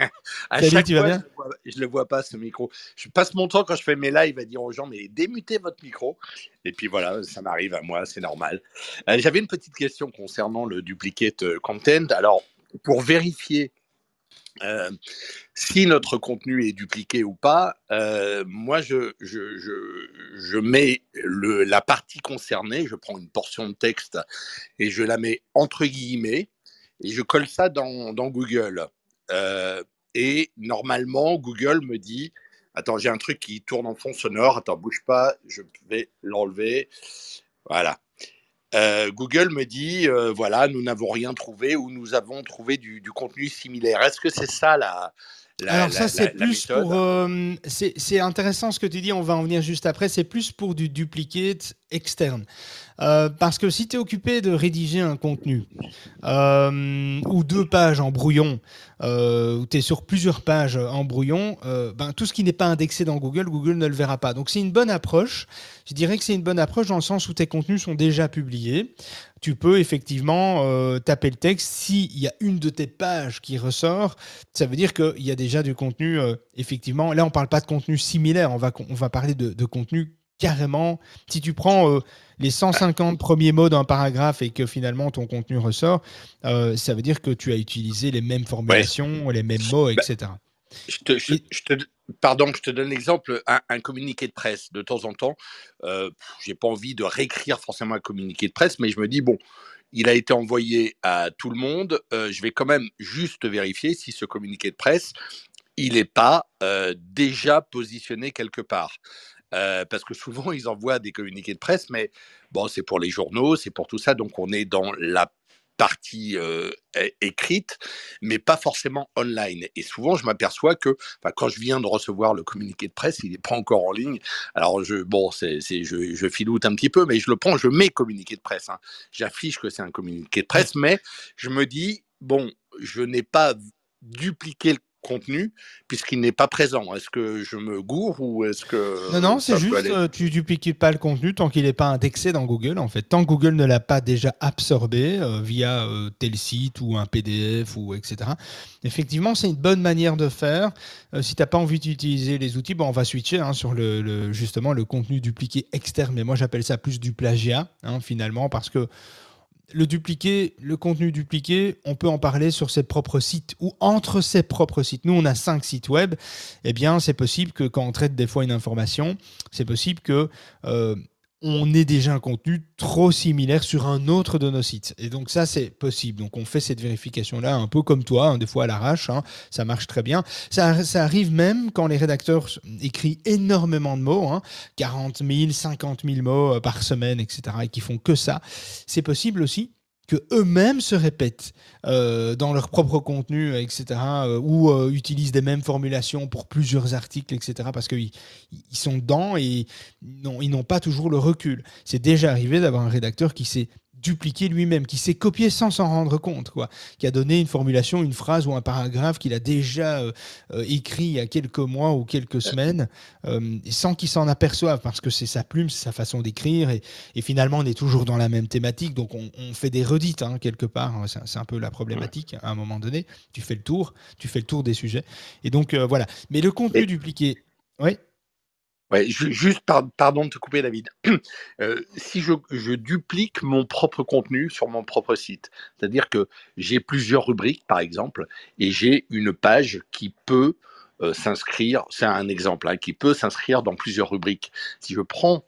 à chaque tu vas bien? je, le vois pas ce micro. Je passe mon temps quand je fais mes lives à dire aux gens mais démutez votre micro. Et puis voilà, ça m'arrive à moi, c'est normal. Euh, j'avais une petite question concernant le duplicate euh, content. Alors pour vérifier euh, si notre contenu est dupliqué ou pas, moi je, je, je, je mets le, la partie concernée, je prends une portion de texte et je la mets entre guillemets et je colle ça dans, dans Google. Euh, et normalement, Google me dit Attends, j'ai un truc qui tourne en fond sonore. Attends, bouge pas, je vais l'enlever. Voilà. Euh, Google me dit euh, voilà, nous n'avons rien trouvé ou nous avons trouvé du, du contenu similaire. Est-ce que c'est ça la, alors ça c'est plus pour euh, c'est intéressant ce que tu dis on va en venir juste après c'est plus pour du duplicate externe euh, parce que si tu es occupé de rédiger un contenu euh, ou deux pages en brouillon ou tu es sur plusieurs pages en brouillon ben, tout ce qui n'est pas indexé dans Google Google ne le verra pas donc c'est une bonne approche je dirais que c'est une bonne approche dans le sens où tes contenus sont déjà publiés tu peux effectivement euh, taper le texte. S'il y a une de tes pages qui ressort, ça veut dire qu'il y a déjà du contenu, euh, effectivement. Là, on ne parle pas de contenu similaire, on va, on va parler de, contenu carrément. Si tu prends euh, les 150 premiers mots d'un paragraphe et que finalement ton contenu ressort, ça veut dire que tu as utilisé les mêmes formulations, les mêmes mots, etc. Bah, je te, je, te, pardon, je te donne l'exemple, un, communiqué de presse. De temps en temps, euh, j'ai pas envie de réécrire forcément un communiqué de presse, mais je me dis bon, il a été envoyé à tout le monde. Euh, je vais quand même juste vérifier si ce communiqué de presse, il n'est pas euh, déjà positionné quelque part. Euh, parce que souvent ils envoient des communiqués de presse, mais bon, c'est pour les journaux, c'est pour tout ça, donc on est dans la partie euh, écrite, mais pas forcément online. Et souvent, je m'aperçois que, quand je viens de recevoir le communiqué de presse, il n'est pas encore en ligne. Alors, je, bon, c'est, je, je filoute un petit peu, mais je le prends, je mets communiqué de presse. Hein. J'affiche que c'est un communiqué de presse, mais je me dis, bon, je n'ai pas dupliqué le contenu puisqu'il n'est pas présent. Est-ce que je me gourre ou est-ce que... Non, non, c'est juste, euh, tu dupliques pas le contenu tant qu'il n'est pas indexé dans Google, en fait. Tant que Google ne l'a pas déjà absorbé euh, via euh, tel site ou un PDF ou etc. Effectivement, c'est une bonne manière de faire. si tu n'as pas envie d'utiliser les outils, bon, on va switcher hein, sur le, justement le contenu dupliqué externe. Mais moi, j'appelle ça plus du plagiat, hein, finalement, parce que le dupliqué, le contenu dupliqué, on peut en parler sur ses propres sites ou entre ses propres sites. Nous, on a cinq sites web. Eh bien, c'est possible que quand on traite des fois une information, c'est possible que euh, on ait déjà un contenu trop similaire sur un autre de nos sites. Et donc ça, c'est possible. Donc on fait cette vérification-là un peu comme toi, hein, des fois à l'arrache, hein. ça marche très bien. Ça, arrive même quand les rédacteurs écrivent énormément de mots, 40 000, 50 000 mots euh, par semaine, etc., et qui font que ça. C'est possible aussi que eux-mêmes se répètent euh, dans leur propre contenu, etc., euh, ou euh, utilisent des mêmes formulations pour plusieurs articles, etc., parce qu'ils ils sont dedans et ils n'ont pas toujours le recul. C'est déjà arrivé d'avoir un rédacteur qui s'est dupliqué lui-même, qui s'est copié sans s'en rendre compte, quoi, qui a donné une formulation, une phrase ou un paragraphe qu'il a déjà euh, euh, écrit il y a quelques mois ou quelques semaines, euh, sans qu'il s'en aperçoive, parce que c'est sa plume, c'est sa façon d'écrire, et, finalement on est toujours dans la même thématique, donc on, fait des redites hein, quelque part, hein, c'est un peu la problématique à un moment donné, tu fais le tour, tu fais le tour des sujets, et donc voilà. Mais le contenu dupliqué, oui juste, pardon de te couper, David. Euh, si je, duplique mon propre contenu sur mon propre site, c'est-à-dire que j'ai plusieurs rubriques, par exemple, et j'ai une page qui peut euh, s'inscrire, c'est un exemple, hein, qui peut s'inscrire dans plusieurs rubriques. Si je prends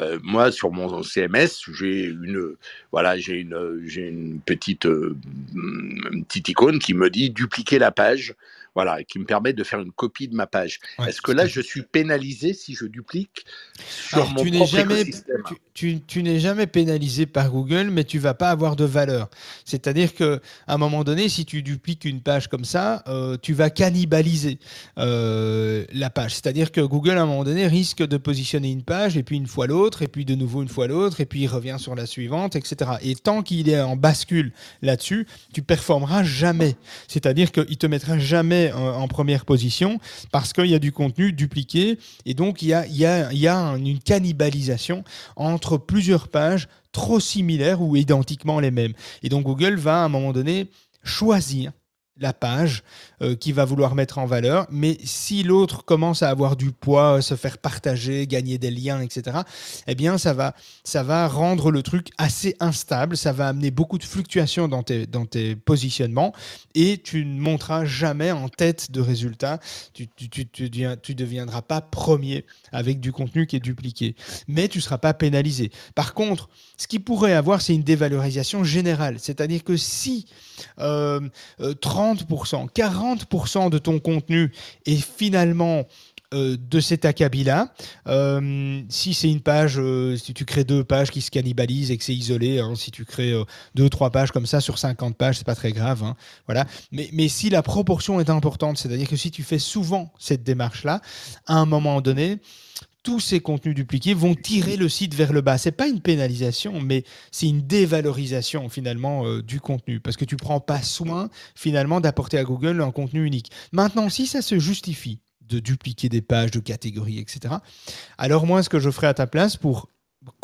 euh, moi, sur mon CMS, j'ai une, voilà, j'ai une, j'ai une petite, une petite icône qui me dit dupliquer la page voilà, qui me permet de faire une copie de ma page. Est-ce que là, je suis pénalisé si je duplique sur mon tu propre jamais, tu, tu, n'es jamais pénalisé par Google, mais tu vas pas avoir de valeur. C'est-à-dire que à un moment donné, si tu dupliques une page comme ça, euh, tu vas cannibaliser euh, la page. C'est-à-dire que Google, à un moment donné, risque de positionner une page et puis une fois l'autre, et puis de nouveau une fois l'autre, et puis il revient sur la suivante, etc. Et tant qu'il est en bascule là-dessus, tu performeras jamais. C'est-à-dire qu'il te mettra jamais en, première position parce qu'il y a du contenu dupliqué et donc il y a une cannibalisation entre plusieurs pages trop similaires ou identiquement les mêmes. Et donc Google va à un moment donné choisir la page euh, qui va vouloir mettre en valeur. Mais si l'autre commence à avoir du poids, se faire partager, gagner des liens, etc., eh bien, ça va, ça va rendre le truc assez instable. Ça va amener beaucoup de fluctuations dans tes, dans tes positionnements et tu ne monteras jamais en tête de résultat. Tu, tu, tu, deviendras pas premier avec du contenu qui est dupliqué. Mais tu ne seras pas pénalisé. Par contre, ce qui pourrait avoir, c'est une dévalorisation générale. C'est-à-dire que si 30%, euh, 40% euh, de ton contenu est finalement euh, de cet acabit-là. si c'est une page, si tu crées deux pages qui se cannibalisent et que c'est isolé, hein, si tu crées deux, trois pages comme ça sur 50 pages, c'est pas très grave. Hein, voilà. Mais si la proportion est importante, c'est-à-dire que si tu fais souvent cette démarche-là, à un moment donné, tous ces contenus dupliqués vont tirer le site vers le bas. C'est pas une pénalisation, mais c'est une dévalorisation finalement euh, du contenu parce que tu prends pas soin finalement d'apporter à Google un contenu unique. Maintenant, si ça se justifie de dupliquer des pages, de catégories, etc. Alors moi, ce que je ferai à ta place pour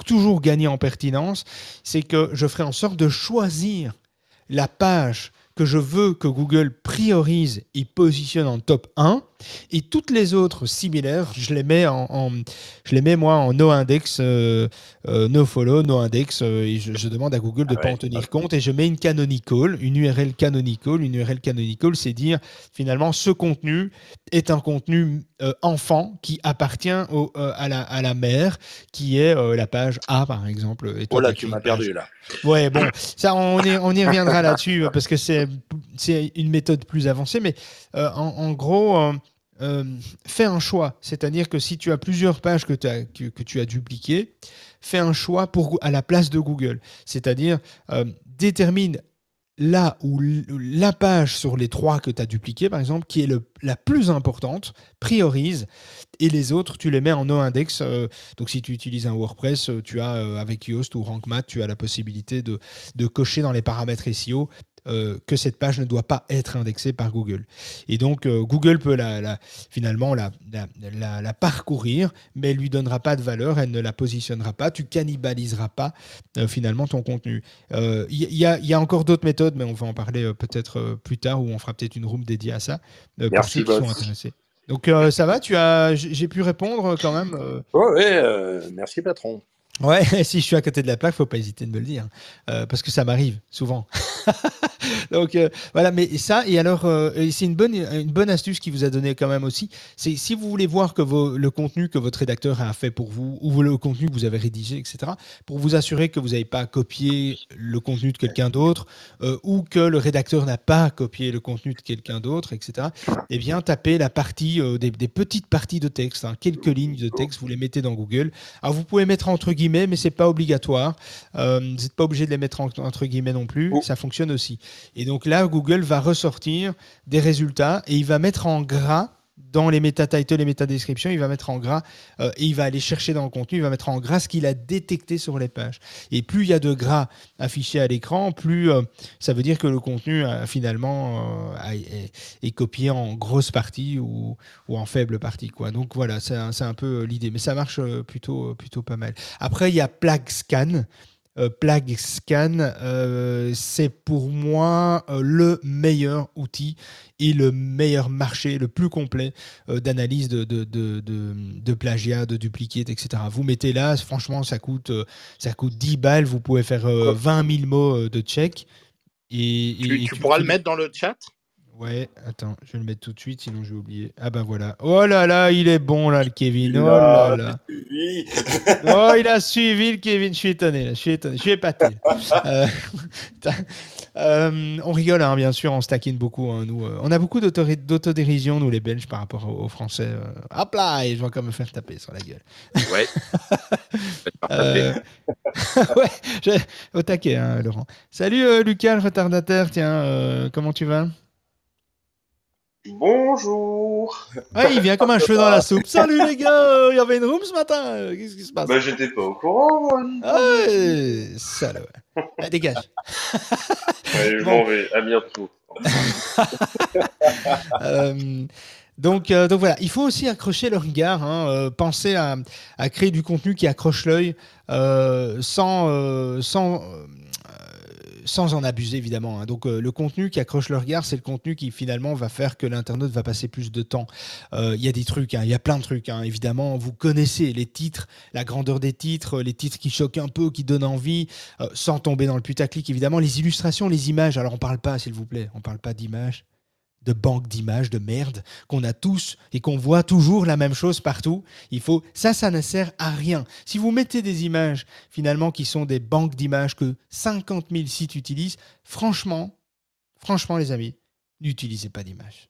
toujours gagner en pertinence, c'est que je ferai en sorte de choisir la page que je veux que Google priorise et positionne en top 1 et toutes les autres similaires, je les mets, en, je les mets moi en no index, euh, euh, no follow, no index, euh, et je, demande à Google de ne ah pas en tenir compte. Et je mets une canonical, une URL canonical. Une URL canonical, c'est dire finalement ce contenu est un contenu enfant qui appartient au, à, la, à la mère, qui est la page A par exemple. Oh là, tu m'as perdu là. Ouais, bon, ça on, on y reviendra là-dessus parce que c'est une méthode plus avancée, mais en, en, gros euh, fais un choix. C'est-à-dire que si tu as plusieurs pages que, as, que, tu as dupliquées, fais un choix pour, à la place de Google. C'est-à-dire, euh, détermine là où la page sur les trois que tu as dupliquées, par exemple, qui est la plus importante, priorise, et les autres, tu les mets en no-index. Euh, donc, si tu utilises un WordPress, tu as, avec Yoast ou RankMath, tu as la possibilité de cocher dans les paramètres SEO euh, que cette page ne doit pas être indexée par Google. Et donc, euh, Google peut la, finalement la, la, parcourir, mais elle lui donnera pas de valeur, elle ne la positionnera pas, tu cannibaliseras pas euh, finalement ton contenu. Il y, a, encore d'autres méthodes, mais on va en parler peut-être plus tard, ou on fera peut-être une room dédiée à ça, pour ceux qui sont intéressés. Donc ça va, tu as, j'ai pu répondre quand même. Oui, merci patron. Ouais, si je suis à côté de la plaque, faut pas hésiter de me le dire, euh, parce que ça m'arrive souvent. Donc euh, voilà, mais ça et alors euh, c'est une bonne une bonne astuce qui vous a donné quand même aussi. C'est si vous voulez voir que vos, le contenu que votre rédacteur a fait pour vous ou le contenu que vous avez rédigé, etc. Pour vous assurer que vous n'avez pas copié le contenu de quelqu'un d'autre ou que le rédacteur n'a pas copié le contenu de quelqu'un d'autre, etc. Eh bien, tapez la partie des, des, petites parties de texte, hein, quelques lignes de texte, vous les mettez dans Google. Alors vous pouvez mettre entre guillemets mais c'est pas obligatoire. Euh, vous n'êtes pas obligé de les mettre entre guillemets non plus. Ça fonctionne aussi. Et donc là, Google va ressortir des résultats et il va mettre en gras dans les méta titles et méta descriptions, il va mettre en gras euh, et il va aller chercher dans le contenu, il va mettre en gras ce qu'il a détecté sur les pages. Et plus il y a de gras affichés à l'écran, plus euh, ça veut dire que le contenu finalement est, copié en grosse partie ou, en faible partie. Donc voilà, c'est un, peu l'idée. Mais ça marche plutôt, plutôt pas mal. Après, il y a Plague Scan. Euh, Plague Scan, euh, c'est pour moi euh, le meilleur outil et le meilleur marché, le plus complet d'analyse de, de, de, de, plagiat, de duplicate, etc. Vous mettez là, franchement, ça coûte, ça coûte 10 balles, vous pouvez faire 20 000 mots de check. Et, tu, pourras le mettre dans le chat? Ouais, attends, je vais le mettre tout de suite, sinon je vais oublier. Ah ben voilà. Oh là là, il est bon là, le Kevin. Oh là là. oh, il a suivi le Kevin. Je suis étonné, là. je suis étonné, je suis épaté. Euh, euh, on rigole, hein, bien sûr, on stackine beaucoup. Hein, nous, euh, on a beaucoup d'autodérision, nous les Belges, par rapport aux, Français. hop là, et je vois comme me faire taper sur la gueule. Ouais. ouais, je... au taquet, hein, Laurent. Salut Lucas, le retardataire. Tiens, comment tu vas? Bonjour Ouais, il vient comme un cheveu dans la soupe. Salut les gars, il y avait une room ce matin. Qu'est-ce qui se passe? Bah j'étais pas au courant, moi. Ah ouais, salaud. Ah, dégage. ouais, je m'en vais. À bientôt. euh, donc, euh, donc voilà, il faut aussi accrocher le regard, hein, euh, penser à, à, créer du contenu qui accroche l'œil sans, sans sans en abuser évidemment. Hein. Donc euh, le contenu qui accroche le regard, c'est le contenu qui finalement va faire que l'internaute va passer plus de temps. Euh, il y a des trucs, hein. il y a plein de trucs. Hein. Évidemment, vous connaissez les titres, la grandeur des titres, les titres qui choquent un peu, qui donnent envie, euh, sans tomber dans le putaclic évidemment. Les illustrations, les images. Alors on parle pas, s'il vous plaît, on parle pas d'images de banques d'images de merde qu'on a tous et qu'on voit toujours la même chose partout. Il faut ça, ça ne sert à rien. Si vous mettez des images finalement qui sont des banques d'images que 50 000 sites utilisent, franchement, franchement les amis, n'utilisez pas d'images.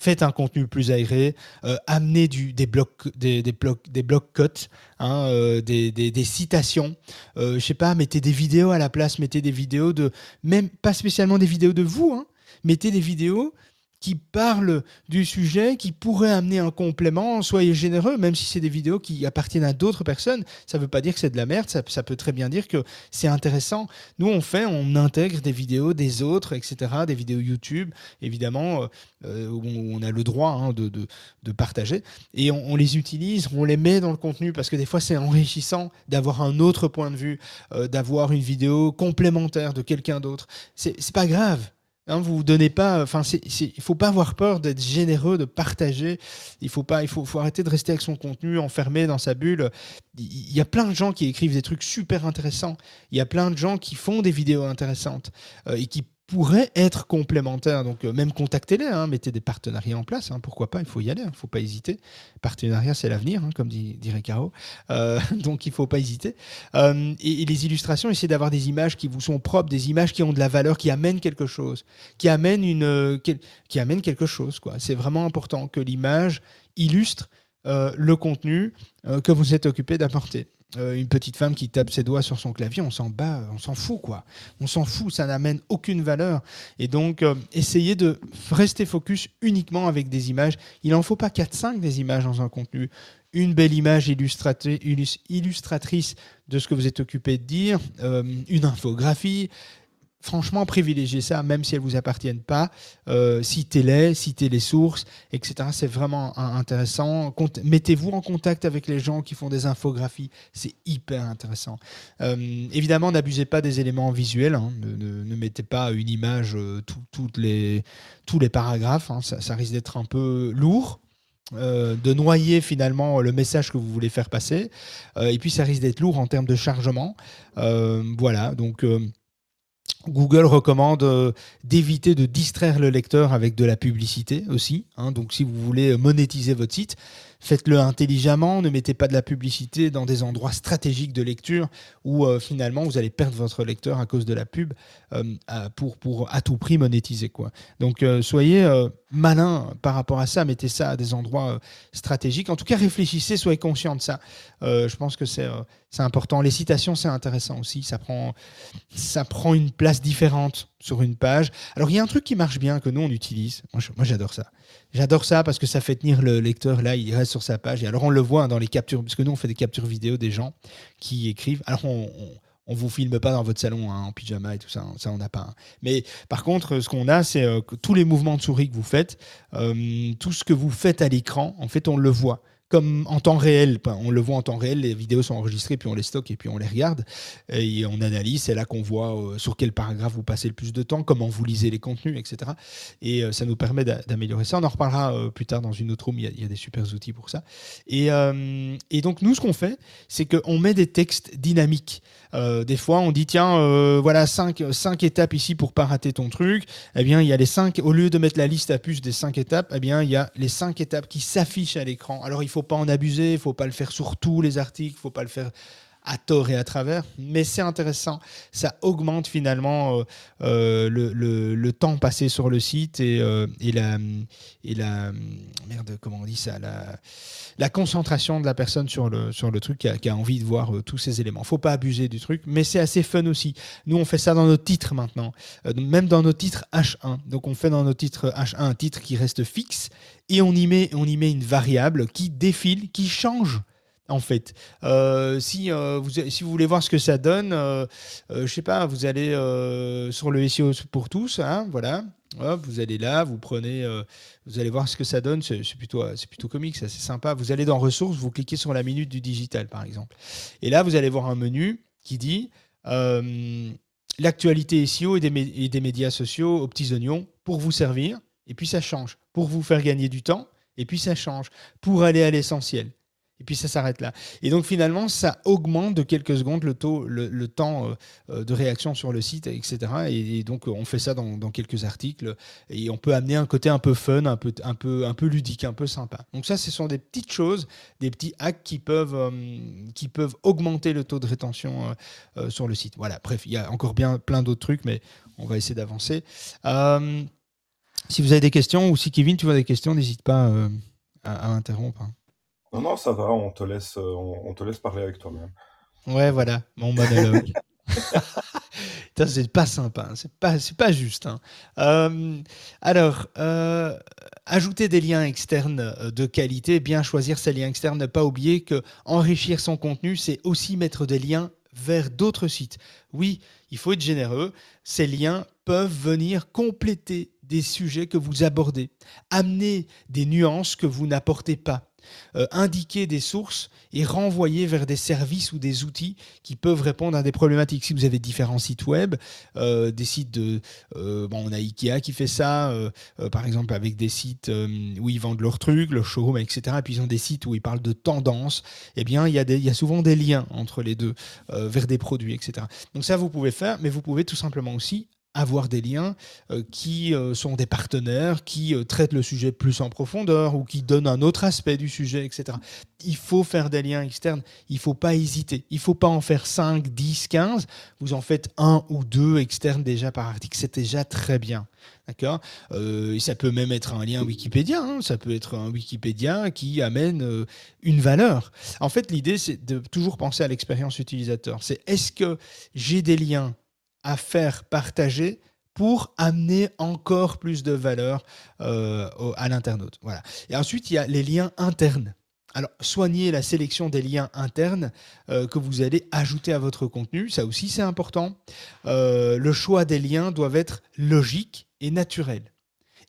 Faites un contenu plus aéré, euh, amenez du, des blocs, des, des blocs, des blocs cotes, hein, euh, des, citations. Euh, je sais pas, mettez des vidéos à la place, mettez des vidéos de, même pas spécialement des vidéos de vous, hein, mettez des vidéos qui parle du sujet, qui pourrait amener un complément. Soyez généreux, même si c'est des vidéos qui appartiennent à d'autres personnes. Ça ne veut pas dire que c'est de la merde, ça, peut très bien dire que c'est intéressant. Nous, on fait, on intègre des vidéos des autres, etc., des vidéos YouTube, évidemment, euh, où on a le droit hein, de, de, partager. Et on, les utilise, on les met dans le contenu, parce que des fois, c'est enrichissant d'avoir un autre point de vue, euh, d'avoir une vidéo complémentaire de quelqu'un d'autre. C'est pas grave Hein, vous donnez pas, enfin, il faut pas avoir peur d'être généreux, de partager. Il faut pas, il faut, arrêter de rester avec son contenu enfermé dans sa bulle. Il y a plein de gens qui écrivent des trucs super intéressants. Il y a plein de gens qui font des vidéos intéressantes euh, et qui pourraient être complémentaires. Donc, euh, même contactez-les, hein, mettez des partenariats en place. Hein, pourquoi pas Il faut y aller, il ne faut pas hésiter. Partenariat, c'est l'avenir, hein, comme dit, dirait Caro. Euh, donc, il ne faut pas hésiter. Euh, et, les illustrations, essayez d'avoir des images qui vous sont propres, des images qui ont de la valeur, qui amènent quelque chose, qui amènent, une, qui, amènent quelque chose. C'est vraiment important que l'image illustre le contenu que vous êtes occupé d'apporter. Euh, une petite femme qui tape ses doigts sur son clavier, on s'en bat, on s'en fout quoi. On s'en fout, ça n'amène aucune valeur. Et donc, euh, essayez de rester focus uniquement avec des images. Il n'en faut pas 4-5 des images dans un contenu. Une belle image illustratrice de ce que vous êtes occupé de dire, euh, une infographie, franchement, privilégiez ça, même si elles ne vous appartiennent pas. Euh, citez-les, citez les sources, etc. C'est vraiment intéressant. Mettez-vous en contact avec les gens qui font des infographies. C'est hyper intéressant. Euh, évidemment, n'abusez pas des éléments visuels. Hein. Ne, mettez pas une image, euh, toutes les, tous les paragraphes. Hein. Ça, risque d'être un peu lourd. de noyer finalement le message que vous voulez faire passer. et puis ça risque d'être lourd en termes de chargement. voilà, donc Google recommande euh, d'éviter de distraire le lecteur avec de la publicité aussi. Hein. donc si vous voulez monétiser votre site, faites-le intelligemment, ne mettez pas de la publicité dans des endroits stratégiques de lecture où euh, finalement vous allez perdre votre lecteur à cause de la pub euh, pour, pour à tout prix monétiser. Quoi. Donc soyez malin par rapport à ça, mettez ça à des endroits stratégiques. En tout cas, réfléchissez, soyez conscient de ça. je pense que c'est c'est important. Les citations, c'est intéressant aussi. Ça prend, ça prend une place différente sur une page. Alors, il y a un truc qui marche bien que nous, on utilise. Moi, j'adore ça. J'adore ça parce que ça fait tenir le lecteur là, il reste sur sa page. Et alors, on le voit dans les captures, parce que nous, on fait des captures vidéo des gens qui écrivent. Alors, on, on vous filme pas dans votre salon hein, en pyjama et tout ça, hein. ça on n'a pas. Hein. Mais par contre, ce qu'on a, c'est euh, tous les mouvements de souris que vous faites, euh, tout ce que vous faites à l'écran, en fait, on le voit comme en temps réel. On le voit en temps réel, les vidéos sont enregistrées, puis on les stocke et puis on les regarde. Et on analyse, c'est là qu'on voit euh, sur quel paragraphe vous passez le plus de temps, comment vous lisez les contenus, etc. Et euh, ça nous permet d'améliorer ça. On en reparlera euh, plus tard dans une autre room, il y, a, des super outils pour ça. Et, et donc nous, ce qu'on fait, c'est qu'on met des textes dynamiques. Des fois, on dit, tiens, voilà, cinq, cinq étapes ici pour pas rater ton truc. Eh bien, il y a les cinq, au lieu de mettre la liste à puce des cinq étapes, eh bien, il y a les cinq étapes qui s'affichent à l'écran. Alors, il faut pas en abuser, il faut pas le faire sur tous les articles, il faut pas le faire à tort et à travers, mais c'est intéressant. Ça augmente finalement euh, euh, le, le, temps passé sur le site et, euh, et, la, et la merde, comment on dit ça, la, la concentration de la personne sur le, sur le truc qui a, qui a envie de voir tous ces éléments. Faut pas abuser du truc, mais c'est assez fun aussi. Nous, on fait ça dans nos titres maintenant, même dans nos titres H1. Donc, on fait dans nos titres H1 un titre qui reste fixe et on y met, on y met une variable qui défile, qui change en fait. Euh, si, euh, vous, si vous voulez voir ce que ça donne, euh, je sais pas, vous allez sur le SEO pour tous, hein, voilà. vous allez là, vous prenez, vous allez voir ce que ça donne. C'est plutôt, c'est comique, c'est sympa. Vous allez dans ressources, vous cliquez sur la minute du digital, par exemple. Et là, vous allez voir un menu qui dit l'actualité SEO et des médias sociaux aux petits oignons pour vous servir. Et puis ça change pour vous faire gagner du temps. Et puis ça change pour aller à l'essentiel et puis ça s'arrête là. Et donc finalement, ça augmente de quelques secondes le, temps euh, euh, de réaction sur le site, etc. Et, donc on fait ça dans, quelques articles et on peut amener un côté un peu fun, un peu, ludique, un peu sympa. Donc ça, ce sont des petites choses, des petits hacks qui peuvent, euh, augmenter le taux de rétention sur le site. Voilà, bref, il y a encore bien plein d'autres trucs, mais on va essayer d'avancer. si vous avez des questions ou si Kevin, tu as des questions, n'hésite pas à, à interrompre. Hein. Non, non, ça va, on te laisse, euh, on, te laisse parler avec toi-même. Ouais, voilà, mon monologue. c'est pas sympa, hein, c'est pas, c'est pas juste. Hein. Euh, alors, euh, ajouter des liens externes de qualité, bien choisir ces liens externes, ne pas oublier que enrichir son contenu, c'est aussi mettre des liens vers d'autres sites. Oui, il faut être généreux. Ces liens peuvent venir compléter des sujets que vous abordez, amener des nuances que vous n'apportez pas. Euh, indiquer des sources et renvoyer vers des services ou des outils qui peuvent répondre à des problématiques. Si vous avez différents sites web, euh, des sites de... Euh, bon, on a Ikea qui fait ça, par exemple avec des sites où ils vendent leurs trucs, leurs showrooms, etc. Et puis ils ont des sites où ils parlent de tendances. Eh bien, il y, il y a souvent des liens entre les deux vers des produits, etc. Donc ça, vous pouvez faire, mais vous pouvez tout simplement aussi avoir des liens euh, qui euh, sont des partenaires, qui euh, traitent le sujet plus en profondeur ou qui donnent un autre aspect du sujet, etc. Il faut faire des liens externes, il ne faut pas hésiter, il ne faut pas en faire 5, 10, 15, vous en faites un ou deux externes déjà par article, c'est déjà très bien. D'accord? Ça peut même être un lien Wikipédia, hein. ça peut être un Wikipédia qui amène une valeur. En fait, l'idée, c'est de toujours penser à l'expérience utilisateur. C'est est-ce que j'ai des liens à faire partager pour amener encore plus de valeur euh, à l'internaute. Voilà. Et ensuite, il y a les liens internes. alors, soignez la sélection des liens internes euh, que vous allez ajouter à votre contenu. Ça aussi, c'est important. Euh, le choix des liens doit être logique et naturel.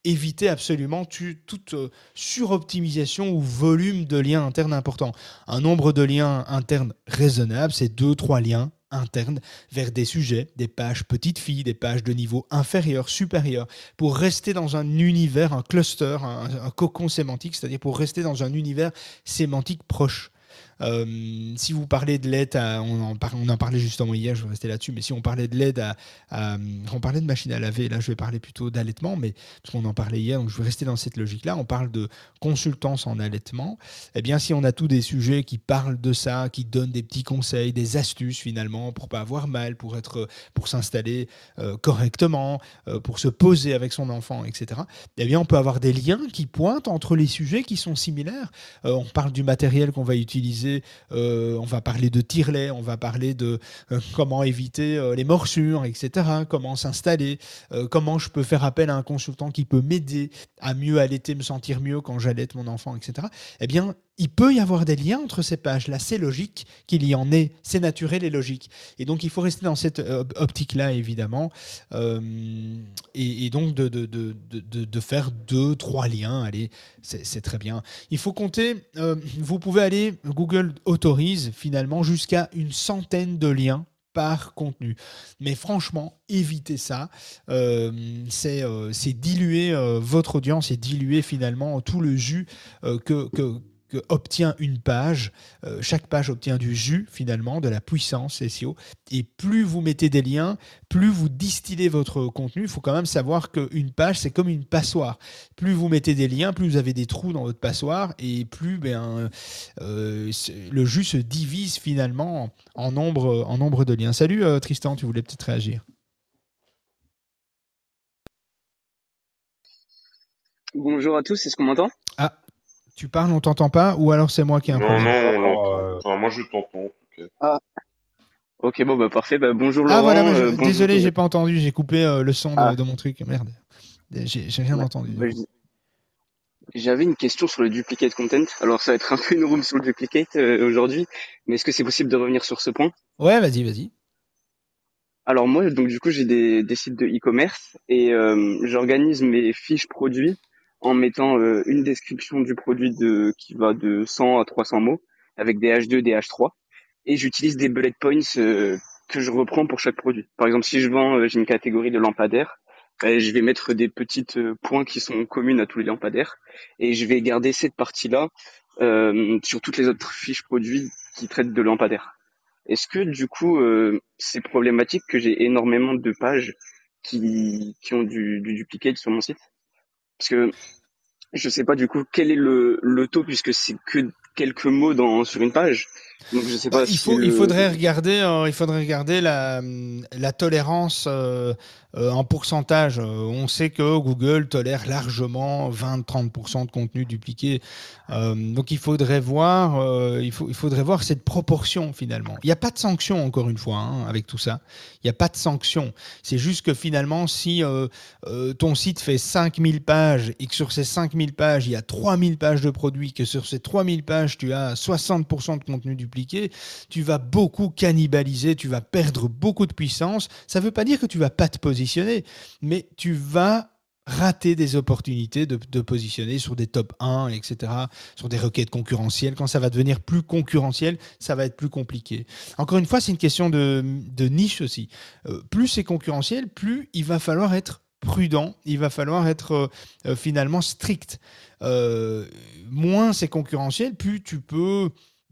Évitez absolument toute suroptimisation ou volume de liens internes important. Un nombre de liens internes raisonnable, c'est 2-3 liens interne vers des sujets, des pages petites filles, des pages de niveau inférieur, supérieur, pour rester dans un univers, un cluster, un, un cocon sémantique, c'est-à-dire pour rester dans un univers sémantique proche. Euh, si vous parlez de l'aide, on, en on en parlait justement hier, je vais rester là-dessus, mais si on parlait de l'aide à, On parlait de machine à laver, là je vais parler plutôt d'allaitement, mais parce qu'on en parlait hier, donc je vais rester dans cette logique-là. On parle de consultance en allaitement. Eh bien, si on a tous des sujets qui parlent de ça, qui donnent des petits conseils, des astuces finalement pour pas avoir mal, pour être, pour s'installer euh, correctement, euh, pour se poser avec son enfant, etc. Eh bien, on peut avoir des liens qui pointent entre les sujets qui sont similaires. on parle du matériel qu'on va utiliser euh, on va parler de tirelet, on va parler de euh, comment éviter euh, les morsures, etc. Comment s'installer, comment je peux faire appel à un consultant qui peut m'aider à mieux allaiter, me sentir mieux quand j'allaite mon enfant, etc. Eh bien, il peut y avoir des liens entre ces pages-là. C'est logique qu'il y en ait. C'est naturel et logique. Et donc, il faut rester dans cette optique-là, évidemment. et, donc, de, faire deux, trois liens. Allez, c'est très bien. Il faut compter. vous pouvez aller, Google autorise finalement jusqu'à une centaine de liens par contenu. Mais franchement, évitez ça. c'est diluer votre audience et diluer finalement tout le jus que, obtient une page. Euh, chaque page obtient du jus, finalement, de la puissance SEO. Et plus vous mettez des liens, plus vous distillez votre contenu. Il faut quand même savoir qu'une page, c'est comme une passoire. Plus vous mettez des liens, plus vous avez des trous dans votre passoire et plus ben, euh, le jus se divise finalement en nombre, de liens. Salut euh, Tristan, tu voulais peut-être réagir. Bonjour à tous, est-ce qu'on m'entend? Tu parles, on t'entend pas Ou alors c'est moi qui ai un non, problème Non, non, moi je t'entends. Ah. Ok, bon, bah parfait. Bah, bonjour Laurent. Ah voilà, euh, désolé, j'ai pas entendu. J'ai coupé euh, le son ah. de, mon truc. Merde. J'ai rien entendu. Bah, j'avais une question sur le duplicate content. Alors ça va être un peu une room sur le duplicate euh, aujourd'hui, mais est-ce que c'est possible de revenir sur ce point? Ouais, vas-y, vas-y. Alors moi, donc du coup, j'ai des, des sites de e-commerce et j'organise mes fiches produits en mettant euh, une description du produit qui va de 100 à 300 mots avec des H2, des H3 et j'utilise des bullet points euh, que je reprends pour chaque produit. Par exemple, si je vends, euh, j'ai une catégorie de lampadaires, je vais mettre des petites points qui sont communes à tous les lampadaires et je vais garder cette partie-là sur toutes les autres fiches produits qui traitent de lampadaires. Est-ce que du coup, c'est problématique que j'ai énormément de pages qui, qui ont du, du duplicate sur mon site? Parce que je sais pas du coup quel est le, taux puisque c'est que quelques mots sur une page. Donc je sais pas. Bah, il, faut, il faudrait regarder, euh, il faudrait regarder la, la tolérance euh, euh, en pourcentage. on sait que Google tolère largement 20-30% de contenu dupliqué. donc il faudrait voir, il, faut, il faudrait voir cette proportion finalement. Il n'y a pas de sanction encore une fois hein, avec tout ça. Il n'y a pas de sanction. C'est juste que finalement, si ton site fait 5000 pages et que sur ces 5000 pages, il y a 3000 pages de produits, que sur ces 3000 pages tu as 60% de contenu dupliqué, tu vas beaucoup cannibaliser, tu vas perdre beaucoup de puissance. Ça ne veut pas dire que tu vas pas te positionner, mais tu vas rater des opportunités de, positionner sur des top 1, etc., sur des requêtes concurrentielles. Quand ça va devenir plus concurrentiel, ça va être plus compliqué. Encore une fois, c'est une question de, niche aussi. Euh, plus c'est concurrentiel, plus il va falloir être prudent, il va falloir être euh, euh, finalement strict. Moins c'est concurrentiel, plus tu peux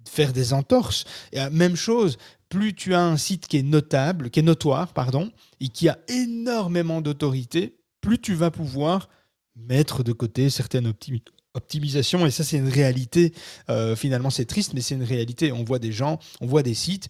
faire des entorses. Et même chose, plus tu as un site qui est notable, qui est notoire, pardon, et qui a énormément d'autorité, plus tu vas pouvoir mettre de côté certaines optimisations. Et ça, c'est une réalité. finalement, c'est triste, mais c'est une réalité. On voit des gens, on voit des sites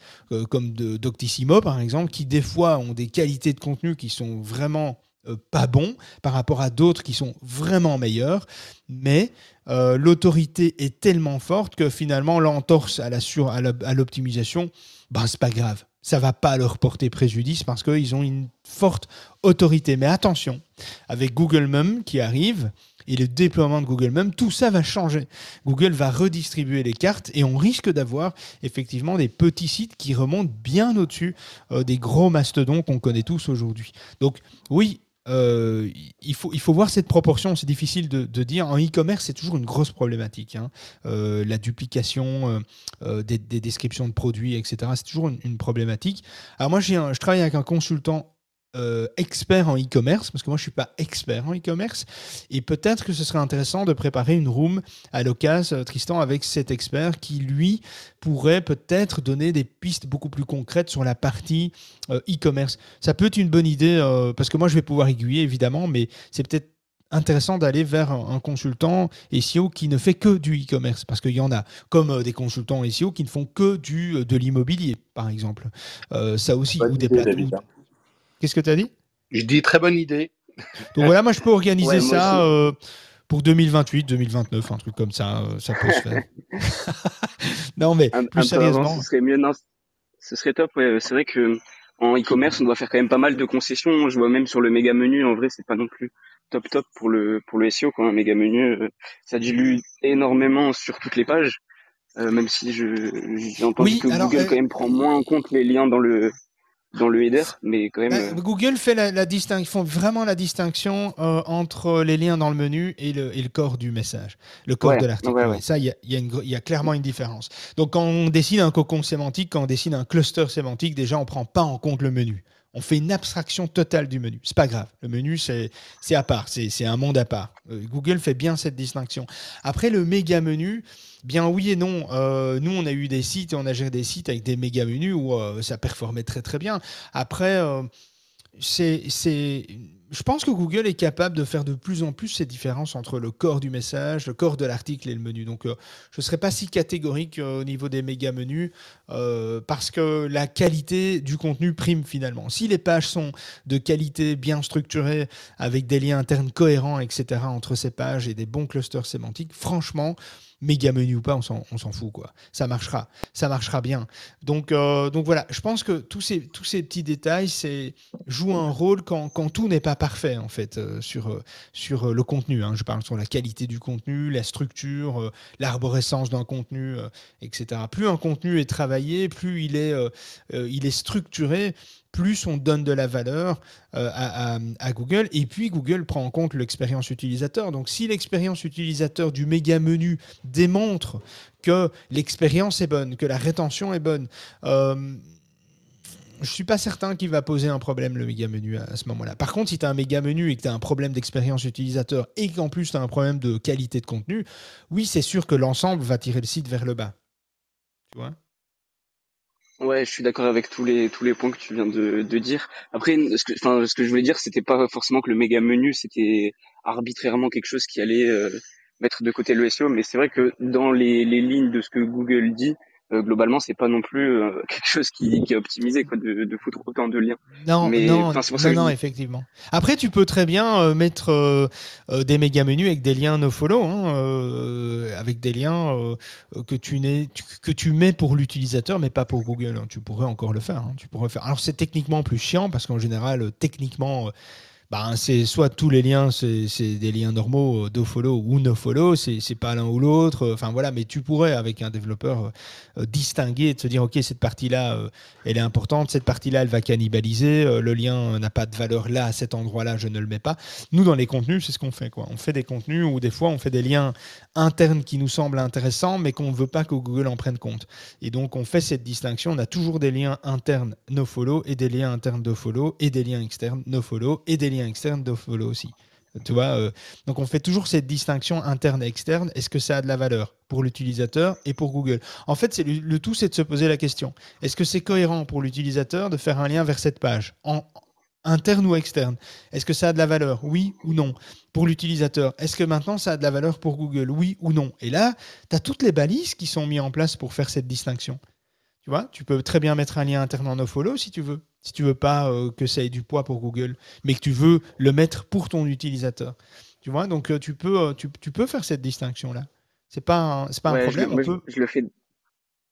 comme de Doctissimo, par exemple, qui des fois ont des qualités de contenu qui sont vraiment euh, pas bon par rapport à d'autres qui sont vraiment meilleurs, mais euh, l'autorité est tellement forte que finalement l'entorse à l'optimisation, la, ben, c'est pas grave. Ça va pas leur porter préjudice parce qu'ils ont une forte autorité. Mais attention, avec Google Mum qui arrive, et le déploiement de Google même, tout ça va changer. Google va redistribuer les cartes et on risque d'avoir effectivement des petits sites qui remontent bien au-dessus euh, des gros mastodons qu'on connaît tous aujourd'hui. Donc oui, euh, il, faut, il faut voir cette proportion, c'est difficile de, dire. En e-commerce, c'est toujours une grosse problématique. Hein. Euh, la duplication euh, des, descriptions de produits, etc., c'est toujours une, problématique. Alors moi, je travaille avec un consultant euh, expert en e-commerce, parce que moi je suis pas expert en e-commerce, et peut-être que ce serait intéressant de préparer une room à l'occasion, euh, Tristan, avec cet expert qui, lui, pourrait peut-être donner des pistes beaucoup plus concrètes sur la partie euh, e-commerce. Ça peut être une bonne idée, parce que moi je vais pouvoir aiguiller, évidemment, mais c'est peut-être intéressant d'aller vers un, consultant SEO qui ne fait que du e-commerce, parce qu'il y en a, comme des consultants SEO qui ne font que du, de l'immobilier, par exemple. ça aussi, ou des plateaux. Qu'est-ce que tu as dit? Je dis très bonne idée. Donc voilà, moi je peux organiser ça euh, pour 2028, 2029, un truc comme ça, euh, ça peut se faire. non mais plus sérieusement, ce serait mieux. Non, ce serait top. C'est vrai que en e-commerce, on doit faire quand même pas mal de concessions. Je vois même sur le méga menu, en vrai, c'est pas non plus top top pour le pour le SEO quand un méga menu, euh, ça dilue énormément sur toutes les pages. même si je j'entends que Google quand même prend moins en compte les liens dans le dans le header, mais quand même. Bah, euh, Google fait la, la distinction, font vraiment la distinction euh, entre les liens dans le menu et le, et le corps du message, le corps de l'article. ça, il y a, y, a y a, clairement une différence. Donc, quand on décide un cocon sémantique, quand on décide un cluster sémantique, déjà, on prend pas en compte le menu. On fait une abstraction totale du menu. C'est pas grave. Le menu, c'est à part. C'est un monde à part. Euh, Google fait bien cette distinction. Après, le méga menu, Bien oui et non. Euh, nous, on a eu des sites et on a géré des sites avec des méga menus où euh, ça performait très très bien. Après, c'est, je pense que Google est capable de faire de plus en plus ces différences entre le corps du message, le corps de l'article et le menu. Donc, je ne serais pas si catégorique au niveau des méga menus parce que la qualité du contenu prime finalement. Si les pages sont de qualité bien structurées, avec des liens internes cohérents, etc., entre ces pages et des bons clusters sémantiques, franchement, méga menu ou pas, on s'en fout quoi. Ça marchera, ça marchera bien. Donc, euh, donc voilà, je pense que tous ces, tous ces petits détails jouent un rôle quand, quand tout n'est pas parfait en fait euh, sur, euh, sur le contenu. Hein. Je parle sur la qualité du contenu, la structure, l'arborescence d'un contenu, etc. Plus un contenu est travaillé, plus il est, il est structuré, plus on donne de la valeur euh, à, Google. Et puis Google prend en compte l'expérience utilisateur. Donc si l'expérience utilisateur du méga menu démontre que l'expérience est bonne, que la rétention est bonne, euh, je suis pas certain qu'il va poser un problème le méga menu à, ce moment-là. Par contre, si tu as un méga menu et que tu as un problème d'expérience utilisateur et qu'en plus tu as un problème de qualité de contenu, oui, c'est sûr que l'ensemble va tirer le site vers le bas. Tu vois? Ouais, je suis d'accord avec tous les tous les points que tu viens de, de dire. Après, ce que, enfin, ce que je voulais dire, c'était pas forcément que le méga menu, c'était arbitrairement quelque chose qui allait euh, mettre de côté le SEO, mais c'est vrai que dans les, les lignes de ce que Google dit, euh, globalement, c'est pas non plus euh, quelque chose qui, qui, est optimisé, quoi, de, de, foutre autant de liens. Non, Mais, non, non, non effectivement. Après, tu peux très bien euh, mettre des méga menus avec des liens nofollow, hein, avec des liens que tu, que tu mets pour l'utilisateur, mais pas pour Google. Hein. Tu pourrais encore le faire. Hein. Tu pourrais faire. Alors, c'est techniquement plus chiant parce qu'en général, techniquement bah, c'est soit tous les liens, c'est des liens normaux, euh, do follow ou no follow, c'est pas l'un ou l'autre. Euh, enfin voilà, mais tu pourrais avec un développeur euh, distinguer et te dire ok cette partie-là, elle est importante, cette partie-là, elle va cannibaliser, le lien n'a pas de valeur là à cet endroit-là, je ne le mets pas. Nous dans les contenus, c'est ce qu'on fait quoi. On fait des contenus où des fois on fait des liens internes qui nous semblent intéressants, mais qu'on ne veut pas que Google en prenne compte. Et donc on fait cette distinction. On a toujours des liens internes no follow et des liens internes do follow et des liens externes no follow et des liens externe de aussi. Tu vois, euh, donc on fait toujours cette distinction interne et externe. Est-ce que ça a de la valeur pour l'utilisateur et pour Google? En fait, le, tout, c'est de se poser la question. Est-ce que c'est cohérent pour l'utilisateur de faire un lien vers cette page interne ou externe? Est-ce que ça a de la valeur? Oui ou non? Pour l'utilisateur, est-ce que maintenant ça a de la valeur pour Google? Oui ou non? Et là, tu as toutes les balises qui sont mises en place pour faire cette distinction. Tu vois, tu peux très bien mettre un lien interne en nofollow si tu veux si tu veux pas euh, que ça ait du poids pour Google, mais que tu veux le mettre pour ton utilisateur. Tu vois, donc euh, tu peux, euh, tu, tu, peux faire cette distinction là. C'est pas, c'est pas un problème. Je, je, le fais,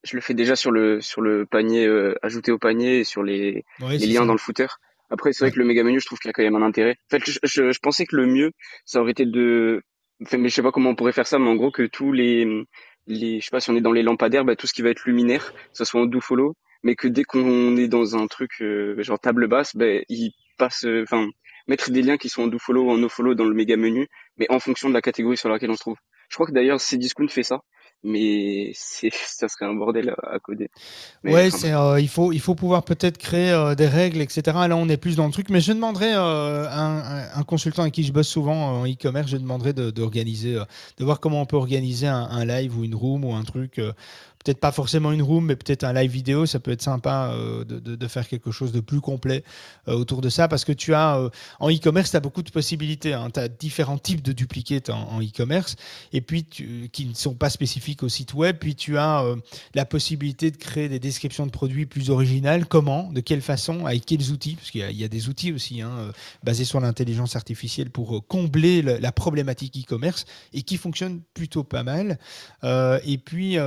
je le fais déjà sur le sur le panier ajouté au panier et sur les, les liens dans le footer. Après, c'est vrai que le méga menu, je trouve qu'il a quand même un intérêt. En fait, je, je, pensais que le mieux, ça aurait été de Enfin, mais je sais pas comment on pourrait faire ça, mais en gros que tous les, les, je sais pas si on est dans les lampadaires, bah, tout ce qui va être luminaire, que ce soit en do follow, mais que dès qu'on est dans un truc euh, genre table basse, ben il passe, euh, enfin mettre des liens qui sont en do follow ou en no follow dans le méga menu, mais en fonction de la catégorie sur laquelle on se trouve. Je crois que d'ailleurs Cdiscount fait ça, mais c'est ça serait un bordel à, coder. Mais, ouais, c'est euh, il faut il faut pouvoir peut-être créer euh, des règles, etc. Là, on est plus dans le truc, mais je demanderai euh, un, un, consultant avec qui je bosse souvent en e-commerce, je demanderai d'organiser, de, de, voir comment on peut organiser un, un, live ou une room ou un truc peut-être pas forcément une room, mais peut-être un live vidéo, ça peut être sympa euh, de, faire quelque chose de plus complet euh, autour de ça, parce que tu as, euh, en e-commerce, tu as beaucoup de possibilités, hein. tu as différents types de duplicates en, e-commerce, et puis qui ne sont pas spécifiques au site web, puis tu as la possibilité de créer des descriptions de produits plus originales, comment, de quelle façon, avec quels outils, parce qu'il y, a des outils aussi hein, basés sur l'intelligence artificielle pour combler la problématique e-commerce, et qui fonctionnent plutôt pas mal. et puis,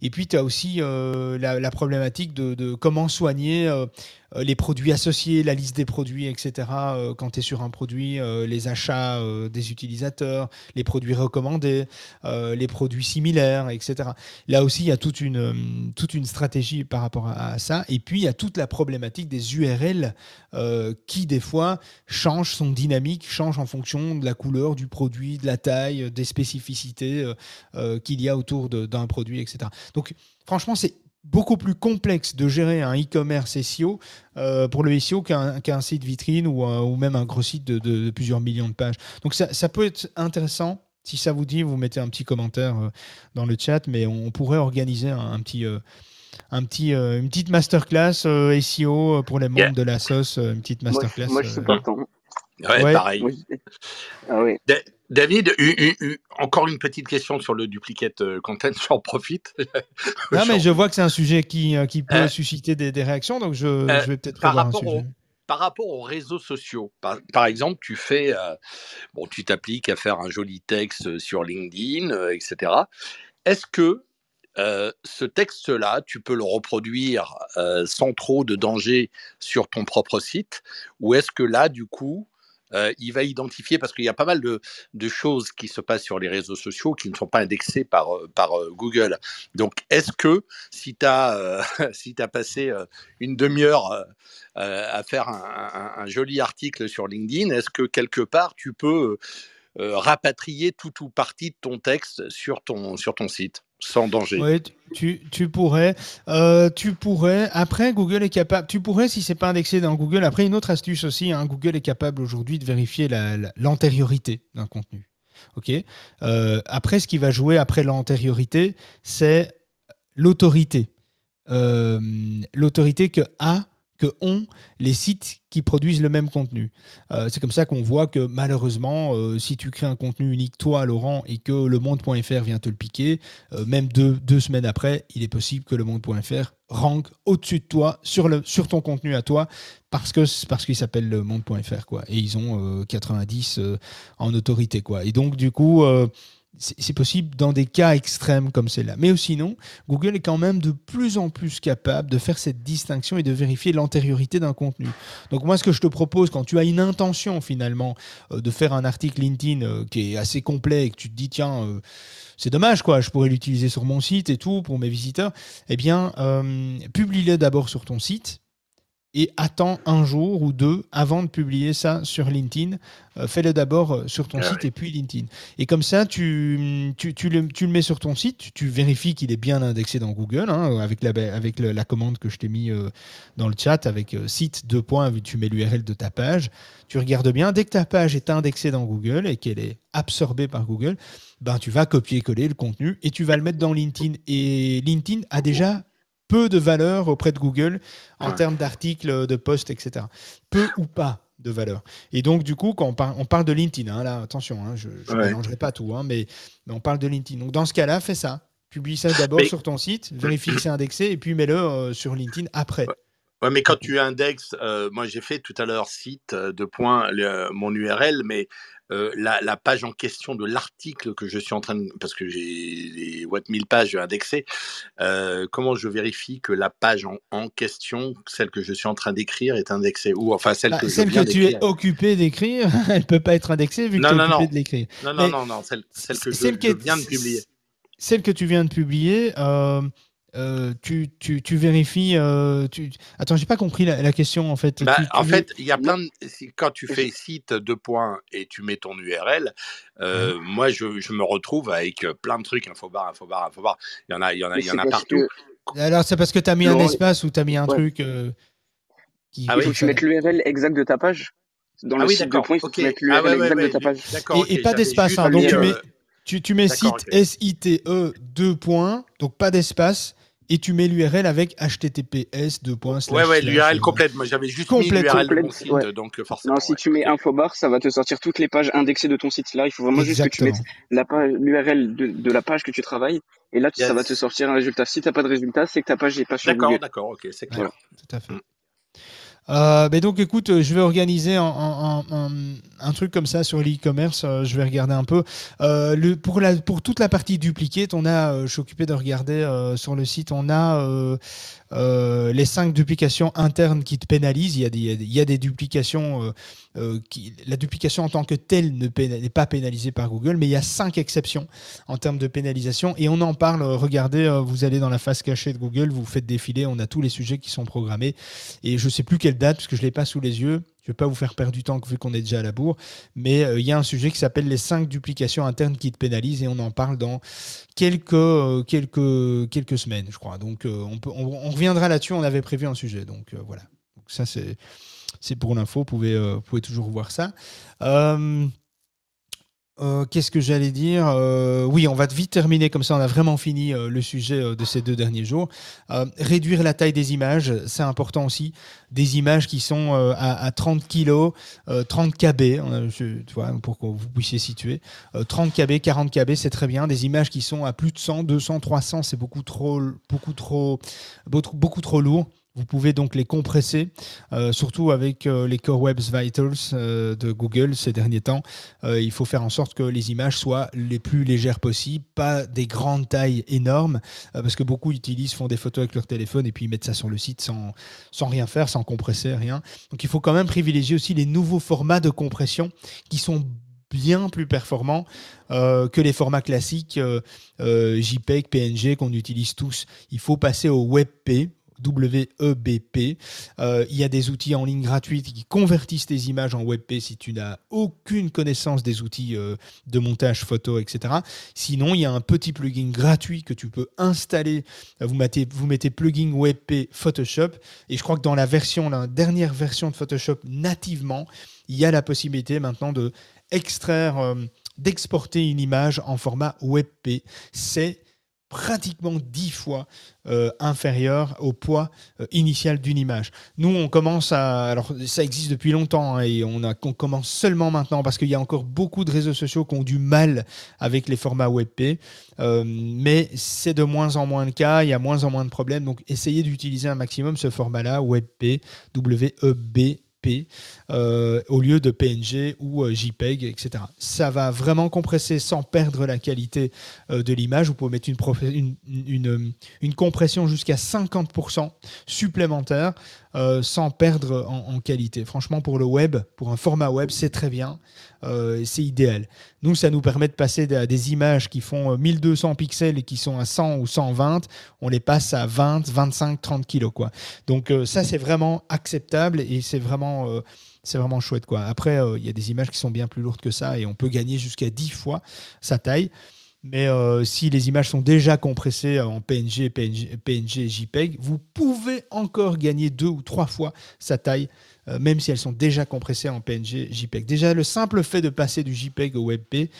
et puis, tu as aussi euh, la, problématique de, comment soigner euh, les produits associés, la liste des produits, etc. quand tu es sur un produit, les achats des utilisateurs, les produits recommandés, les produits similaires, etc. Là aussi, il y a toute une, toute une stratégie par rapport à, ça. Et puis, il y a toute la problématique des URL qui, des fois, changent son dynamique, changent en fonction de la couleur du produit, de la taille, des spécificités qu'il y a autour d'un produit, etc. Donc, franchement, c'est beaucoup plus complexe de gérer un e-commerce SEO euh, pour le SEO qu'un site vitrine ou, euh, ou, même un gros site de, plusieurs millions de pages. Donc, ça, ça, peut être intéressant. Si ça vous dit, vous mettez un petit commentaire euh, dans le chat, mais on pourrait organiser un, petit un petit, une petite masterclass SEO pour les membres de la sauce, une petite masterclass. Moi, je suis temps. Ouais, pareil. Ah, oui. David, encore une petite question sur le duplicate euh, content, j'en profite. non, mais je vois que c'est un sujet qui, euh, qui peut euh, susciter des, réactions, donc je, vais peut-être par rapport un sujet. par rapport aux réseaux sociaux, par, exemple, tu fais, bon, tu t'appliques à faire un joli texte sur LinkedIn, etc. Est-ce que ce texte-là, tu peux le reproduire sans trop de danger sur ton propre site, ou est-ce que là, du coup, euh, il va identifier, parce qu'il y a pas mal de, choses qui se passent sur les réseaux sociaux qui ne sont pas indexées par, euh, euh, Google. Donc, est-ce que si tu as, as passé une demi-heure à faire un, joli article sur LinkedIn, est-ce que quelque part tu peux rapatrier tout ou partie de ton texte sur ton, sur ton site? Sans danger. Oui, tu, tu pourrais. Euh, tu pourrais. Après, Google est capable. Tu pourrais, si c'est pas indexé dans Google. Après, une autre astuce aussi. Hein, Google est capable aujourd'hui de vérifier l'antériorité d'un contenu. Ok? Euh, après, ce qui va jouer après l'antériorité, c'est l'autorité. Euh, l'autorité que a ont les sites qui produisent le même contenu. Euh, c'est comme ça qu'on voit que malheureusement, euh, si tu crées un contenu unique, toi, Laurent, et que le monde.fr vient te le piquer, euh, même deux, deux, semaines après, il est possible que le monde.fr rank au-dessus de toi sur, le, sur ton contenu à toi parce que parce qu'il s'appelle le monde.fr quoi et ils ont 90 en autorité quoi et donc du coup c'est possible dans des cas extrêmes comme celle-là. Mais sinon, Google est quand même de plus en plus capable de faire cette distinction et de vérifier l'antériorité d'un contenu. Donc moi, ce que je te propose, quand tu as une intention finalement euh, de faire un article LinkedIn euh, qui est assez complet et que tu te dis, tiens, euh, c'est dommage, quoi, je pourrais l'utiliser sur mon site et tout pour mes visiteurs, eh bien, publie-le d'abord sur ton site et attends un jour ou deux avant de publier ça sur LinkedIn. Euh, fais-le d'abord euh, sur ton ah site et puis LinkedIn. Et comme ça, tu, tu, tu, le, tu, le, mets sur ton site, tu, vérifies qu'il est bien indexé dans Google, hein, avec, la, avec la commande que je t'ai mis euh, dans le chat, avec site, deux points, tu mets l'URL de ta page. Tu regardes bien, dès que ta page est indexée dans Google et qu'elle est absorbée par Google, ben, tu vas copier-coller le contenu et tu vas le mettre dans LinkedIn. Et LinkedIn a déjà peu de valeur auprès de Google en termes d'articles, de posts, etc. Peu ou pas de valeur. Et donc, du coup, quand on, on parle de LinkedIn, hein, là, attention, hein, je ne mélangerai pas tout, hein, mais, on parle de LinkedIn. Donc, dans ce cas-là, fais ça. Publie ça d'abord sur ton site, vérifie que c'est indexé, et puis mets-le euh, sur LinkedIn après. Ouais, mais quand tu indexes, euh, moi j'ai fait tout à l'heure site euh, de point mon URL, mais euh, la, la, page en question de l'article que je suis en train de, parce que j'ai les what 1000 pages indexées, comment je vérifie que la page en, en, question, celle que je suis en train d'écrire, est indexée? Ou enfin celle bah, que celle que tu es occupé d'écrire, elle peut pas être indexée vu que tu es occupé de l'écrire. Non, non, non, non, celle, celle que je, je viens de publier. Celle que tu viens de publier. Euh, tu, tu, tu, vérifies. Euh, tu... Attends, j'ai pas compris la, question en fait. Bah, en fait, il y a plein de. Quand tu fais site de points et tu mets ton URL, euh, moi je, je, me retrouve avec plein de trucs infobar, infobar, infobar. Il y en a, il y en a, il y en a partout. Alors c'est parce que tu as mis un espace ou tu as mis un truc. Qui... Ah, oui, il faut que tu mettes l'URL exact de ta page. Dans le ah site de points, il faut que tu mettes l'URL ah exact de ta page. Et, et pas d'espace. Hein, donc tu mets. Tu, tu mets site S-I-T-E 2 points, donc pas d'espace, et tu mets l'URL avec https deux points. Ouais, ouais, l'URL complète. Moi, j'avais juste mis l'URL de mon site, donc euh, forcément. Non, si tu mets infobar, ça va te sortir toutes les pages indexées de ton site. Là, il faut vraiment juste que tu mettes l'URL de, de, la page que tu travailles, et là, ça va te sortir un résultat. Si t'as pas de résultat, c'est que ta page n'est pas sur. D'accord, d'accord, ok, c'est clair. Tout à fait. Mm. Euh, mais donc écoute, euh, je vais organiser un, un, truc comme ça sur l'e-commerce. Euh, je vais regarder un peu. le, pour, la, pour toute la partie duplicate, on a, je suis occupé de regarder sur le site, on a euh, les cinq duplications internes qui te pénalisent. Il y a des, il y a des duplications. Euh, euh, qui, la duplication en tant que telle n'est pas pénalisée par Google, mais il y a cinq exceptions en termes de pénalisation. Et on en parle. Regardez, vous allez dans la face cachée de Google, vous faites défiler. On a tous les sujets qui sont programmés. Et je ne sais plus quelle date, parce que je ne l'ai pas sous les yeux. Je ne vais pas vous faire perdre du temps vu qu'on est déjà à la bourre, mais euh, il y a un sujet qui s'appelle les 5 duplications internes qui te pénalisent et on en parle dans quelques, euh, quelques, quelques semaines, je crois. Donc euh, on, peut, on, reviendra là-dessus, on avait prévu un sujet. Donc voilà. Donc, ça, c'est pour l'info, vous vous pouvez toujours voir ça. Euh, qu'est-ce que j'allais dire euh, Oui, on va vite terminer, comme ça on a vraiment fini euh, le sujet de ces deux derniers jours. réduire la taille des images, c'est important aussi. Des images qui sont à, 30 kg, 30 kb, tu vois, pour que vous puissiez situer. 30 kb, 40 kb, c'est très bien. Des images qui sont à plus de 100, 200, 300, c'est beaucoup trop, beaucoup trop, beaucoup trop lourd. Vous pouvez donc les compresser, euh, surtout avec euh, les Core Web Vitals euh, de Google ces derniers temps. il faut faire en sorte que les images soient les plus légères possibles, pas des grandes tailles énormes, parce que beaucoup utilisent, font des photos avec leur téléphone et puis ils mettent ça sur le site sans, sans rien faire, sans compresser, rien. Donc il faut quand même privilégier aussi les nouveaux formats de compression qui sont bien plus performants que les formats classiques JPEG, PNG qu'on utilise tous. Il faut passer au WebP, WEBP. Euh, il y a des outils en ligne gratuits qui convertissent tes images en WebP si tu n'as aucune connaissance des outils euh, de montage photo, etc. Sinon, il y a un petit plugin gratuit que tu peux installer. Vous mettez, vous mettez plugin WebP Photoshop et je crois que dans la dernière version de Photoshop nativement, il y a la possibilité maintenant de extraire, euh, d'exporter une image en format WebP. C'est pratiquement 10 fois euh, inférieur au poids euh, initial d'une image. Nous, on commence à... Alors, ça existe depuis longtemps hein, et on, commence seulement maintenant parce qu'il y a encore beaucoup de réseaux sociaux qui ont du mal avec les formats WebP. Euh, mais c'est de moins en moins le cas, il y a moins en moins de problèmes. Donc, essayez d'utiliser un maximum ce format-là, WebP, W-E-B euh, au lieu de PNG ou euh, JPEG, etc. Ça va vraiment compresser sans perdre la qualité euh, de l'image. Vous pouvez mettre une, compression jusqu'à 50% supplémentaire sans perdre en, qualité. Franchement, pour le web, pour un format web, c'est très bien. c'est idéal. Nous, ça nous permet de passer à des images qui font 1200 pixels et qui sont à 100 ou 120. On les passe à 20, 25, 30 kilos. Quoi. Donc ça, c'est vraiment acceptable et c'est vraiment euh, c'est vraiment chouette. Quoi. Après, euh, il y a des images qui sont bien plus lourdes que ça et on peut gagner jusqu'à 10 fois sa taille. Mais euh, si les images sont déjà compressées en PNG, PNG, PNG JPEG, vous pouvez encore gagner deux ou trois fois sa taille, même si elles sont déjà compressées en PNG, JPEG. Déjà, le simple fait de passer du JPEG au WebP,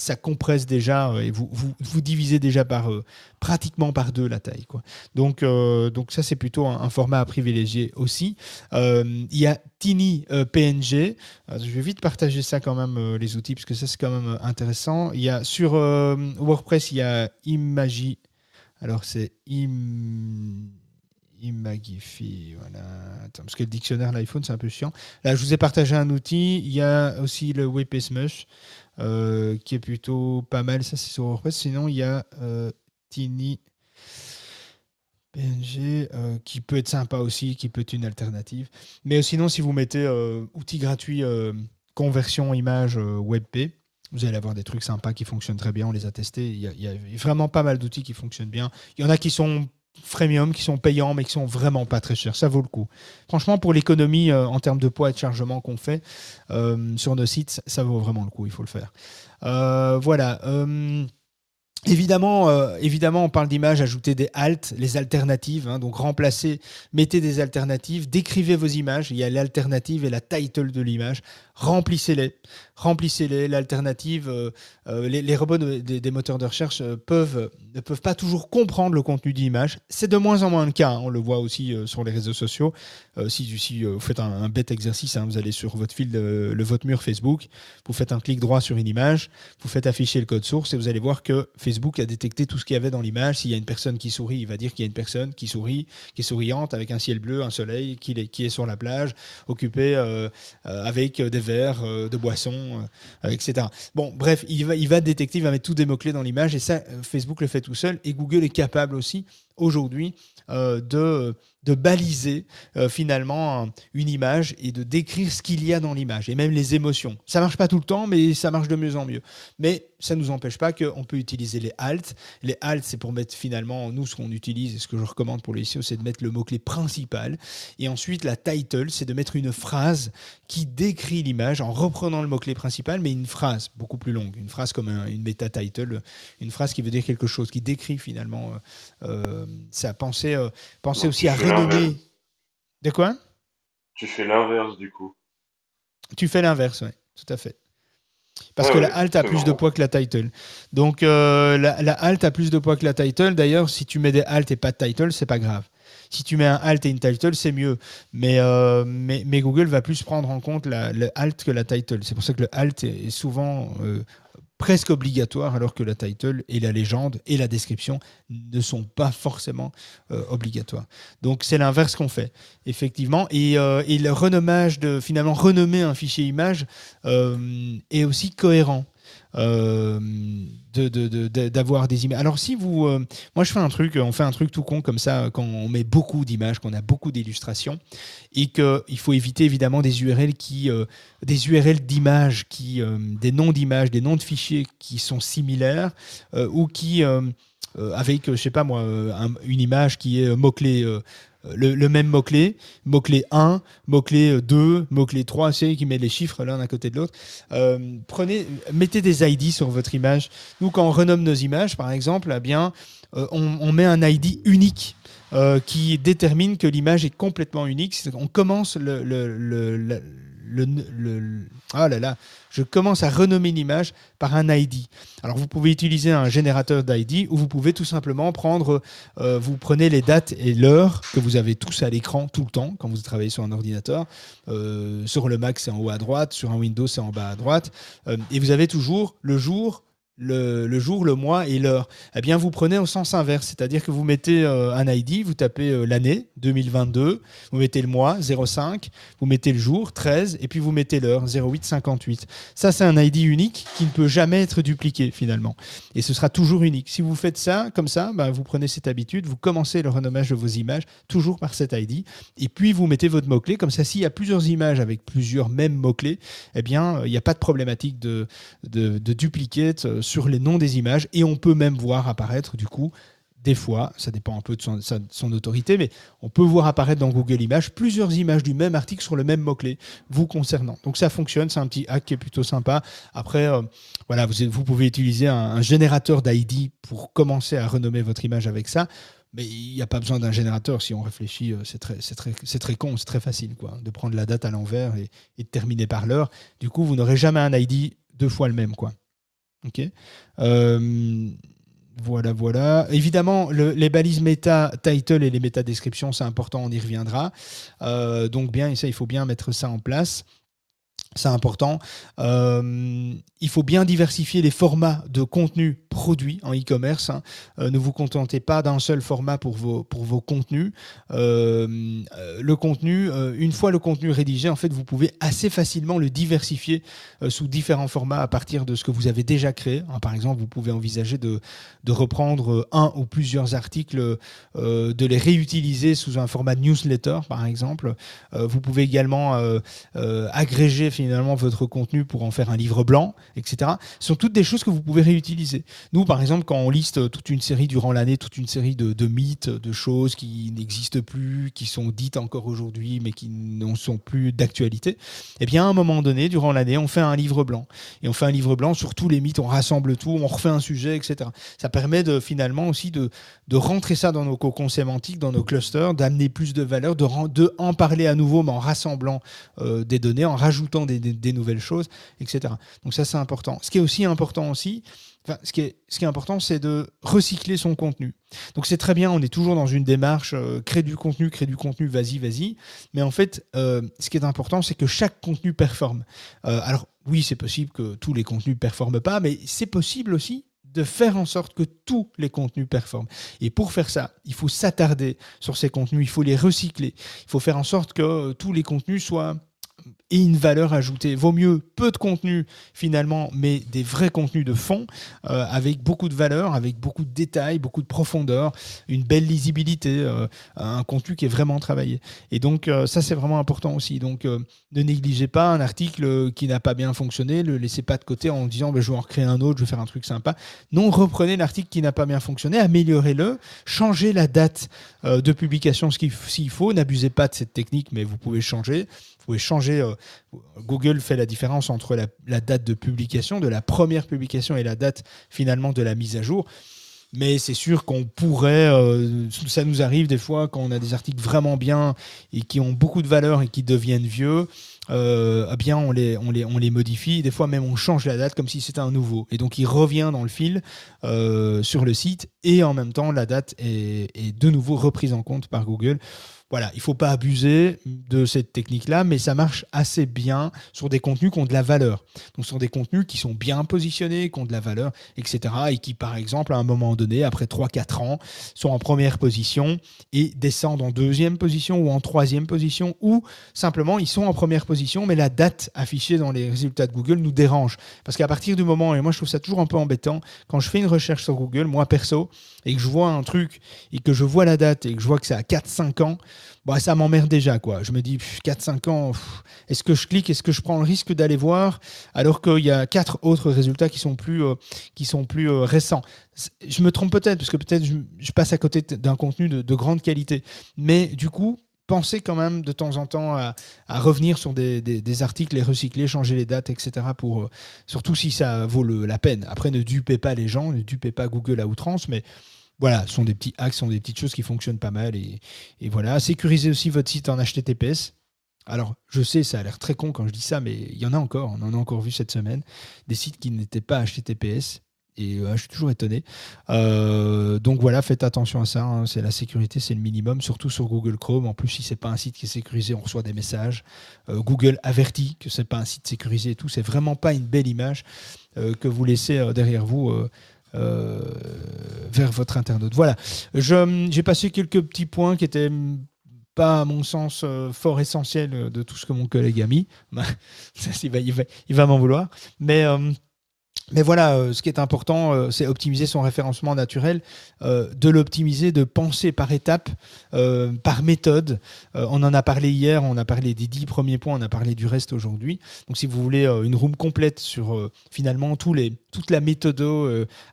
ça compresse déjà euh, et vous, vous, divisez déjà par euh, pratiquement par deux la taille. Quoi. Donc, euh, donc ça, c'est plutôt un, format à privilégier aussi. Il y a Tiny PNG. je vais vite partager ça quand même, les outils, parce que ça, c'est quand même intéressant. Il y a sur WordPress, il y a Imagi. Alors, c'est Im... Imagify, voilà. Parce que le dictionnaire l'iPhone, c'est un peu chiant. Là, je vous ai partagé un outil. Il y a aussi le WP Smush, euh, qui est plutôt pas mal. Ça, c'est sur WordPress. Sinon, il y a euh, Tiny PNG, euh, qui peut être sympa aussi, qui peut être une alternative. Mais sinon, si vous mettez outil gratuit conversion image WebP, vous allez avoir des trucs sympas qui fonctionnent très bien. On les a testés. Il y a vraiment pas mal d'outils qui fonctionnent bien. Il y en a qui sont freemium qui sont payants mais qui sont vraiment pas très chers. Ça vaut le coup. Franchement, pour l'économie euh, en termes de poids et de chargement qu'on fait euh, sur nos sites, ça vaut vraiment le coup. Il faut le faire. Euh, voilà. Évidemment, on parle d'images, ajoutez des alt, les alternatives, hein, donc remplacez, mettez des alternatives, décrivez vos images, il y a l'alternative et la title de l'image, remplissez-les, remplissez-les, l'alternative, euh, euh, les, robots des moteurs de recherche peuvent, ne peuvent pas toujours comprendre le contenu d'image, c'est de moins en moins le cas, hein. on le voit aussi sur les réseaux sociaux, si, vous faites un, bête exercice, hein, vous allez sur votre fil, le, votre mur Facebook, vous faites un clic droit sur une image, vous faites afficher le code source et vous allez voir que Facebook a détecté tout ce qu'il y avait dans l'image. S'il y a une personne qui sourit, il va dire qu'il y a une personne qui sourit, qui est souriante, avec un ciel bleu, un soleil, qui est, qui est sur la plage, occupée euh, euh, avec des euh, de boissons, etc. Bon, bref, il va, il va détecter, il va mettre tous des mots-clés dans l'image, et ça, Facebook le fait tout seul, et Google est capable aussi, aujourd'hui, de de baliser euh, finalement une image et de décrire ce qu'il y a dans l'image et même les émotions. Ça marche pas tout le temps, mais ça marche de mieux en mieux. Mais ça ne nous empêche pas qu'on peut utiliser les alt. Les alt, c'est pour mettre finalement, nous, ce qu'on utilise et ce que je recommande pour les SEO, c'est de mettre le mot-clé principal. Et ensuite, la title, c'est de mettre une phrase qui décrit l'image en reprenant le mot-clé principal, mais une phrase beaucoup plus longue. Une phrase comme une meta-title, une phrase qui veut dire quelque chose, qui décrit finalement euh, euh ça. Pensez, euh, pensez aussi à de quoi? Tu fais l'inverse du coup. Tu fais l'inverse, oui, tout à fait. Parce que la alt a plus de poids que la title. Donc euh, la, la, alt a plus de poids que la title. D'ailleurs, si tu mets des alt et pas de title, c'est pas grave. Si tu mets un alt et une title, c'est mieux. Mais, euh, mais, mais, Google va plus prendre en compte la, le alt que la title. C'est pour ça que le alt est souvent euh, presque obligatoire, alors que la title et la légende et la description ne sont pas forcément euh, obligatoires. Donc c'est l'inverse qu'on fait, effectivement. Et, euh, et, le renommage de finalement renommer un fichier image euh, est aussi cohérent. Euh, d'avoir des images. Alors si vous, euh, moi je fais un truc, on fait un truc tout con comme ça quand on met beaucoup d'images, qu'on a beaucoup d'illustrations et qu'il faut éviter évidemment des URL qui, euh, des URL d'images qui, des noms d'images, des noms de fichiers qui sont similaires ou qui avec, je sais pas moi, une image qui est mot-clé le, même mot-clé, mot-clé 1, mot-clé 2, mot-clé 3, c'est qui met les chiffres l'un à côté de l'autre. Euh, prenez, mettez des ID sur votre image. Nous, quand on renomme nos images, par exemple, eh bien, euh, on, met un ID unique euh, qui détermine que l'image est complètement unique. On commence le, le le, ah là là, je commence à renommer une image par un ID. Alors vous pouvez utiliser un générateur d'ID ou vous pouvez tout simplement prendre, euh, vous prenez les dates et l'heure que vous avez tous à l'écran tout le temps quand vous travaillez sur un ordinateur. Euh, sur le Mac c'est en haut à droite, sur un Windows c'est en bas à droite, euh, et vous avez toujours le jour, le, jour, le mois et l'heure, eh bien vous prenez au sens inverse, c'est-à-dire que vous mettez euh, un ID, vous tapez euh, l'année 2022, vous mettez le mois 05, vous mettez le jour 13 et puis vous mettez l'heure 0858. Ça c'est un ID unique qui ne peut jamais être dupliqué finalement et ce sera toujours unique. Si vous faites ça comme ça, bah, vous prenez cette habitude, vous commencez le renommage de vos images toujours par cet ID et puis vous mettez votre mot-clé comme ça s'il y a plusieurs images avec plusieurs mêmes mots-clés, eh bien il n'y a pas de problématique de, de, euh, sur les noms des images et on peut même voir apparaître du coup des fois, ça dépend un peu de son, autorité, mais on peut voir apparaître dans Google Images plusieurs images du même article sur le même mot-clé vous concernant. Donc ça fonctionne, c'est un petit hack qui est plutôt sympa. Après, euh, voilà, vous, vous, pouvez utiliser un, générateur d'ID pour commencer à renommer votre image avec ça. Mais il n'y a pas besoin d'un générateur si on réfléchit, euh, c'est très, très, très con, c'est très facile quoi, de prendre la date à l'envers et, de terminer par l'heure. Du coup, vous n'aurez jamais un ID deux fois le même. quoi. Ok. Euh, voilà, voilà. Évidemment, les balises méta, title et les méta descriptions, c'est important, on y reviendra. Euh, donc bien, il faut bien mettre ça en place. C'est important. Euh, il faut bien diversifier les formats de contenu produit en e-commerce. Hein. ne vous contentez pas d'un seul format pour vos, pour vos contenus. le contenu, une fois le contenu rédigé, en fait, vous pouvez assez facilement le diversifier sous différents formats à partir de ce que vous avez déjà créé. Hein, par exemple, vous pouvez envisager de, de reprendre un ou plusieurs articles, de les réutiliser sous un format newsletter, par exemple. vous pouvez également agréger finalement votre contenu pour en faire un livre blanc, etc. Sont toutes des choses que vous pouvez réutiliser. Nous, par exemple, quand on liste toute une série durant l'année, toute une série de, mythes, de choses qui n'existent plus, qui sont dites encore aujourd'hui, mais qui ne sont plus d'actualité, eh bien, à un moment donné, durant l'année, on fait un livre blanc. Et on fait un livre blanc sur tous les mythes, on rassemble tout, on refait un sujet, etc. Ça permet de, finalement aussi de, de rentrer ça dans nos cocons sémantiques, dans nos clusters, d'amener plus de valeur, de, de en parler à nouveau, mais en rassemblant euh, des données, en rajoutant des, des nouvelles choses, etc. Donc ça, c'est important. Ce qui est aussi important aussi, ce, qui est, important, c'est de recycler son contenu. Donc c'est très bien, on est toujours dans une démarche, euh, crée du contenu, crée du contenu, vas-y, vas-y. Mais en fait, euh, ce qui est important, c'est que chaque contenu performe. Euh, alors oui, c'est possible que tous les contenus ne performent pas, mais c'est possible aussi de faire en sorte que tous les contenus performent. Et pour faire ça, il faut s'attarder sur ces contenus, il faut les recycler, il faut faire en sorte que tous les contenus soient et une valeur ajoutée. Vaut mieux peu de contenu finalement, mais des vrais contenus de fond, euh, avec beaucoup de valeur, avec beaucoup de détails, beaucoup de profondeur, une belle lisibilité, euh, un contenu qui est vraiment travaillé. Et donc euh, ça c'est vraiment important aussi. Donc ne négligez pas un article qui n'a pas bien fonctionné, ne le laissez pas de côté en disant ben, je vais en recréer un autre, je vais faire un truc sympa. Non, reprenez l'article qui n'a pas bien fonctionné, améliorez-le, changez la date de publication s'il faut, n'abusez pas de cette technique, mais vous pouvez changer. Pouvez changer. Euh, Google fait la différence entre la, date de publication, de la première publication et la date finalement de la mise à jour. Mais c'est sûr qu'on pourrait, euh, ça nous arrive des fois quand on a des articles vraiment bien et qui ont beaucoup de valeur et qui deviennent vieux, euh, eh bien on les, on, les, on les modifie. Des fois même on change la date comme si c'était un nouveau. Et donc il revient dans le fil sur le site et en même temps la date est de nouveau reprise en compte par Google. Voilà, il faut pas abuser de cette technique-là, mais ça marche assez bien sur des contenus qui ont de la valeur. Donc, sur des contenus qui sont bien positionnés, qui ont de la valeur, etc. Et qui, par exemple, à un moment donné, après 3-4 ans, sont en première position et descendent en deuxième position ou en troisième position, ou simplement, ils sont en première position, mais la date affichée dans les résultats de Google nous dérange. Parce qu'à partir du moment, et moi je trouve ça toujours un peu embêtant, quand je fais une recherche sur Google, moi perso, et que je vois un truc, et que je vois la date, et que je vois que c'est à 4-5 ans, bah, ça m'emmerde déjà. quoi. Je me dis, 4-5 ans, est-ce que je clique, est-ce que je prends le risque d'aller voir alors qu'il y a quatre autres résultats qui sont plus, euh, euh, récents Je me trompe peut-être, parce que peut-être je, passe à côté d'un contenu de, grande qualité. Mais du coup, pensez quand même de temps en temps à, revenir sur des, articles, les recycler, changer les dates, etc. Pour, euh, surtout si ça vaut la peine. Après, ne dupez pas les gens, ne dupez pas Google à outrance, mais voilà, ce sont des petits hacks, ce sont des petites choses qui fonctionnent pas mal. Et, voilà, sécurisez aussi votre site en HTTPS. Alors, je sais, ça a l'air très con quand je dis ça, mais il y en a encore, on en a encore vu cette semaine, des sites qui n'étaient pas HTTPS. Euh, je suis toujours étonné. Euh, donc voilà, faites attention à ça. Hein. c'est la sécurité, c'est le minimum, surtout sur Google Chrome. En plus, si c'est pas un site qui est sécurisé, on reçoit des messages. Euh, Google avertit que c'est pas un site sécurisé et tout. C'est vraiment pas une belle image que vous laissez derrière vous vers votre internaute. Voilà, j'ai passé quelques petits points qui étaient pas, à mon sens, fort essentiels de tout ce que mon collègue a mis. il va, m'en vouloir. Mais mais voilà, euh, ce qui est important, euh, c'est optimiser son référencement naturel, euh, de l'optimiser, de penser par étapes, par méthode. on en a parlé hier, on a parlé des dix premiers points, on a parlé du reste aujourd'hui. Donc si vous voulez une room complète sur finalement tous les, toute la méthode,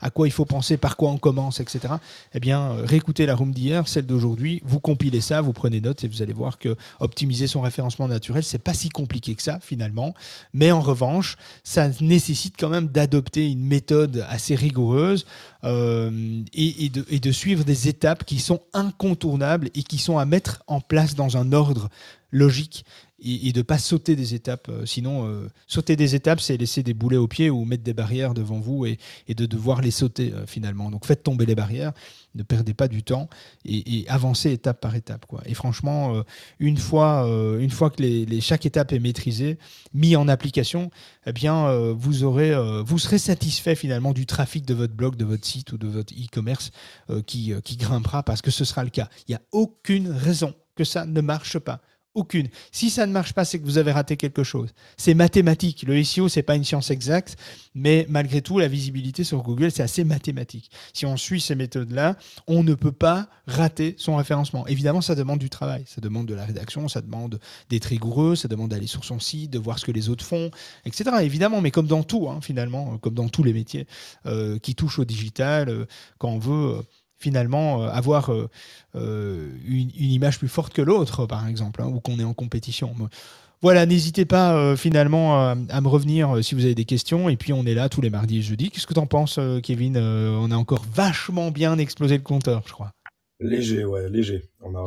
à quoi il faut penser, par quoi on commence, etc., eh bien, réécoutez la room d'hier, celle d'aujourd'hui, vous compilez ça, vous prenez note et vous allez voir que optimiser son référencement naturel, c'est pas si compliqué que ça finalement. Mais en revanche, ça nécessite quand même d'adopter une méthode assez rigoureuse euh, et, de, suivre des étapes qui sont incontournables et qui sont à mettre en place dans un ordre logique et, de ne pas sauter des étapes. Euh, sinon, euh, sauter des étapes, c'est laisser des boulets aux pieds ou mettre des barrières devant vous et, de devoir les sauter euh, finalement. Donc faites tomber les barrières, ne perdez pas du temps et, avancez étape par étape. Quoi. Et franchement, une, fois, une fois que les, chaque étape est maîtrisée, mis en application, eh bien, vous, aurez, vous serez satisfait finalement du trafic de votre blog, de votre site ou de votre e-commerce qui, qui grimpera parce que ce sera le cas. Il n'y a aucune raison que ça ne marche pas. Aucune. Si ça ne marche pas, c'est que vous avez raté quelque chose. C'est mathématique. Le SEO, c'est pas une science exacte, mais malgré tout, la visibilité sur Google, c'est assez mathématique. Si on suit ces méthodes-là, on ne peut pas rater son référencement. Évidemment, ça demande du travail. Ça demande de la rédaction, ça demande d'être rigoureux, ça demande d'aller sur son site, de voir ce que les autres font, etc. Évidemment, mais comme dans tout, hein, finalement, comme dans tous les métiers euh, qui touchent au digital, euh, quand on veut. Euh, finalement euh, avoir euh, euh, une, image plus forte que l'autre, par exemple, hein, ou qu'on est en compétition. Voilà, n'hésitez pas finalement à me revenir si vous avez des questions. Et puis on est là tous les mardis et jeudis. Qu'est-ce que tu en penses, Kevin On a encore vachement bien explosé le compteur, je crois. Léger, ouais, léger. On a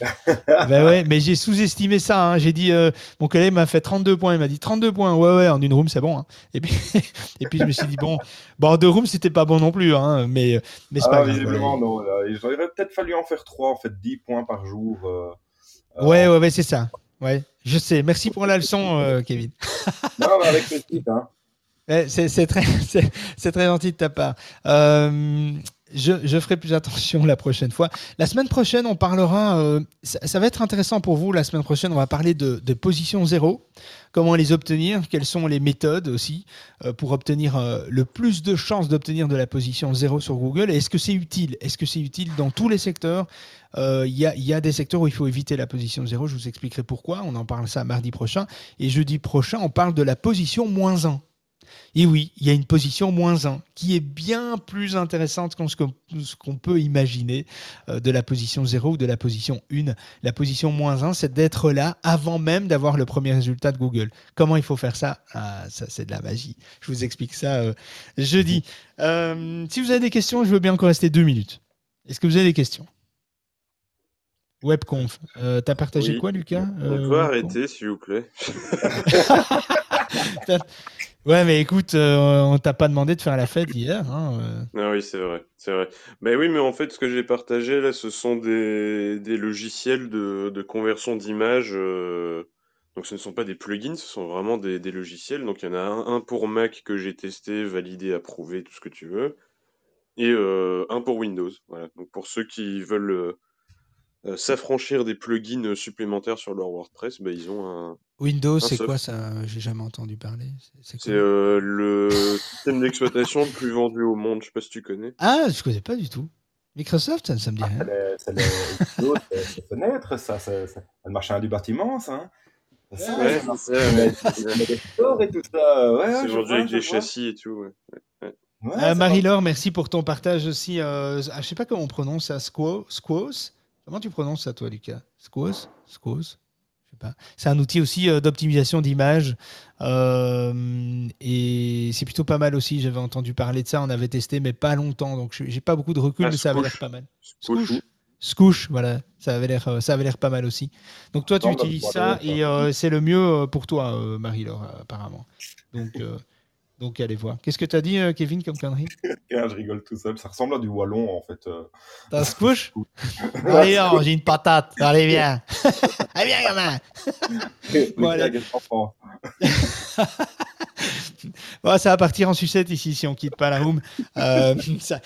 ben ouais, mais j'ai sous-estimé ça. Hein. J'ai dit, euh, mon collègue m'a fait 32 points. Il m'a dit 32 points. Ouais, ouais, en une room, c'est bon. Hein. Et, puis, et puis, je me suis dit, bon, bon en deux rooms, c'était pas bon non plus. Hein, mais mais c'est ah, pas visiblement, non. Il aurait peut-être fallu en faire 3, en fait, 10 points par jour. Euh, euh. ouais, ouais, ouais, c'est ça. Ouais, je sais. Merci pour la leçon, Kevin. non, mais avec le titre, hein. C'est très, très gentil de ta part. Euh, je, ferai plus attention la prochaine fois. La semaine prochaine, on parlera. Euh, ça, va être intéressant pour vous. La semaine prochaine, on va parler de, position zéro. Comment les obtenir? Quelles sont les méthodes aussi euh, pour obtenir euh, le plus de chances d'obtenir de la position zéro sur Google? Est-ce que c'est utile? Est-ce que c'est utile dans tous les secteurs? Il y, y, a des secteurs où il faut éviter la position zéro. Je vous expliquerai pourquoi. On en parle ça mardi prochain. Et jeudi prochain, on parle de la position moins 1. Et oui, il y a une position moins 1 qui est bien plus intéressante que ce qu'on peut imaginer euh, de la position 0 ou de la position 1. La position moins 1, c'est d'être là avant même d'avoir le premier résultat de Google. Comment il faut faire ça? Ah, Ça, c'est de la magie. Je vous explique ça euh, jeudi. Euh, si vous avez des questions, je veux bien encore rester deux minutes. Est-ce que vous avez des questions? Webconf. Euh, T'as partagé quoi, Lucas? On peut arrêter, s'il vous plaît. Ouais, mais écoute, euh, on t'a pas demandé de faire la fête hier. Hein, euh. Ah oui, c'est vrai, c'est vrai. Mais oui, mais en fait, ce que j'ai partagé là, ce sont des, des logiciels de, de conversion d'image. Euh, donc, ce ne sont pas des plugins, ce sont vraiment des, des logiciels. Donc, il y en a un, pour Mac que j'ai testé, validé, approuvé, tout ce que tu veux, et un pour Windows. Voilà. Donc, pour ceux qui veulent euh, s'affranchir des plugins supplémentaires sur leur WordPress, bah, ils ont un. Windows, c'est quoi ça? J'ai jamais entendu parler. C'est euh, le système d'exploitation le plus vendu au monde. Je sais pas si tu connais. Ah, je connais pas du tout. Microsoft, ça, ça me dit rien. ça connaître, ça, ça, ça, le marché du bâtiment, ça. Hein ça, ouais, c'est et tout ça. Ouais, c'est vendu avec des châssis et tout. Ouais. Euh, Marie-Laure, merci pour ton partage aussi. Euh, ah, je sais pas comment on prononce ça, Squos. Squos? Comment tu prononces ça, toi, Lucas? Squos Squos Je sais pas. C'est un outil aussi euh, d'optimisation d'image. Euh, et c'est plutôt pas mal aussi. J'avais entendu parler de ça. On avait testé, mais pas longtemps. Donc, j'ai pas beaucoup de recul, ah, mais ça avait l'air pas mal. Scooch. Scooch, voilà, ça avait l'air, euh, ça avait l'air pas mal aussi. Donc toi, tu utilises ça et c'est le mieux pour toi, Marie-Laure, apparemment. Donc donc allez voir. Qu'est-ce que tu as dit, euh, Kevin, comme connerie Je rigole tout seul. Ça ressemble à du wallon, en fait. Euh. T'as squish Allez, j'ai une patate. Allez, viens. allez, viens, gamin. bon, ça va partir en sucette ici si on quitte pas la room. Euh, ça,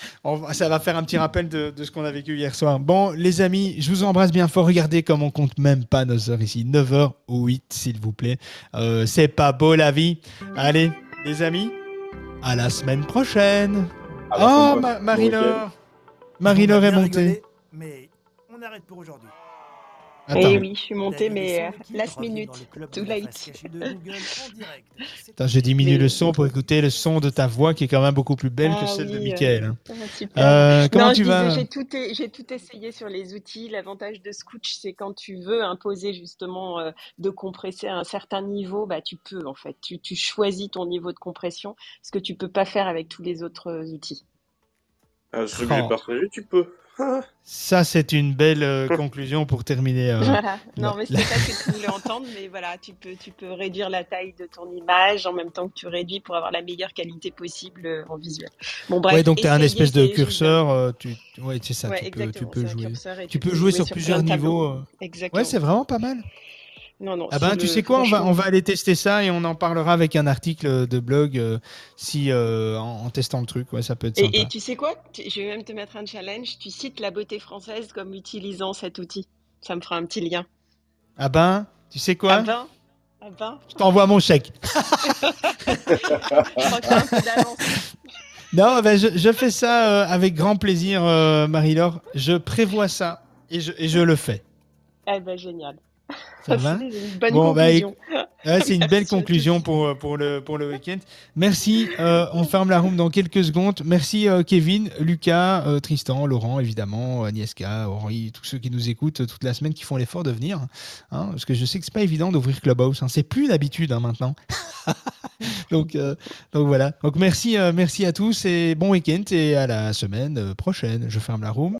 ça, va faire un petit rappel de, de ce qu'on a vécu hier soir. Bon, les amis, je vous embrasse bien fort. Regardez comme on compte même pas nos heures ici. 9h ou 8, s'il vous plaît. c'est pas beau la vie. Allez, les amis, à la semaine prochaine. oh, Marie-Laure. Marie-Laure est montée. Mais on arrête pour aujourd'hui. Eh oui, je suis monté, mais euh, last minute, too late. j'ai diminué le son pour écouter le son de ta voix qui est quand même beaucoup plus belle que ah celle de Michael. Hein. Euh, comment tu vas J'ai tout, tout, essayé sur les outils. L'avantage de Scooch, c'est quand tu veux imposer justement euh, de compresser à un certain niveau, bah, tu peux en fait. Tu, tu choisis ton niveau de compression, ce que tu peux pas faire avec tous les autres outils. Ah, ce que j'ai partagé, tu peux. Ça, c'est une belle euh, conclusion pour terminer. Euh, voilà. Non, mais c'est pas ce que tu voulais entendre, mais voilà, tu peux, tu peux réduire la taille de ton image en même temps que tu réduis pour avoir la meilleure qualité possible euh, en visuel. Bon, bref. Ouais, donc tu as un espèce de curseur. tu... Ouais, c'est ça. tu, peux, tu peux jouer. Tu, peux jouer sur, plusieurs niveaux. Exactement. Ouais, c'est vraiment pas mal. Non, non. Ah ben, tu sais quoi, on va, on va aller tester ça et on en parlera avec un article de blog euh, si euh, en, testant le truc. Ouais, ça peut être sympa. Et, tu sais quoi Je vais même te mettre un challenge. Tu cites la beauté française comme utilisant cet outil. Ça me fera un petit lien. Ah ben, tu sais quoi Ah ben, ah ben. Je t'envoie mon chèque. Non, ben je, je, fais ça euh, avec grand plaisir, Marie-Laure. Je prévois ça et je, et je le fais. Eh ben, génial. Ça va? Bon, bah. Bah, c'est une belle conclusion pour, pour le, pour le week-end. Merci. Euh, on ferme la room dans quelques secondes. Merci euh, Kevin, Lucas, euh, Tristan, Laurent, évidemment, Agnieszka, Henri, tous ceux qui nous écoutent toute la semaine, qui font l'effort de venir. Hein, parce que je sais que c'est pas évident d'ouvrir Clubhouse. Hein. C'est plus d'habitude hein, maintenant. donc, donc voilà. Donc merci, merci à tous et bon week-end et à la semaine prochaine. Je ferme la room.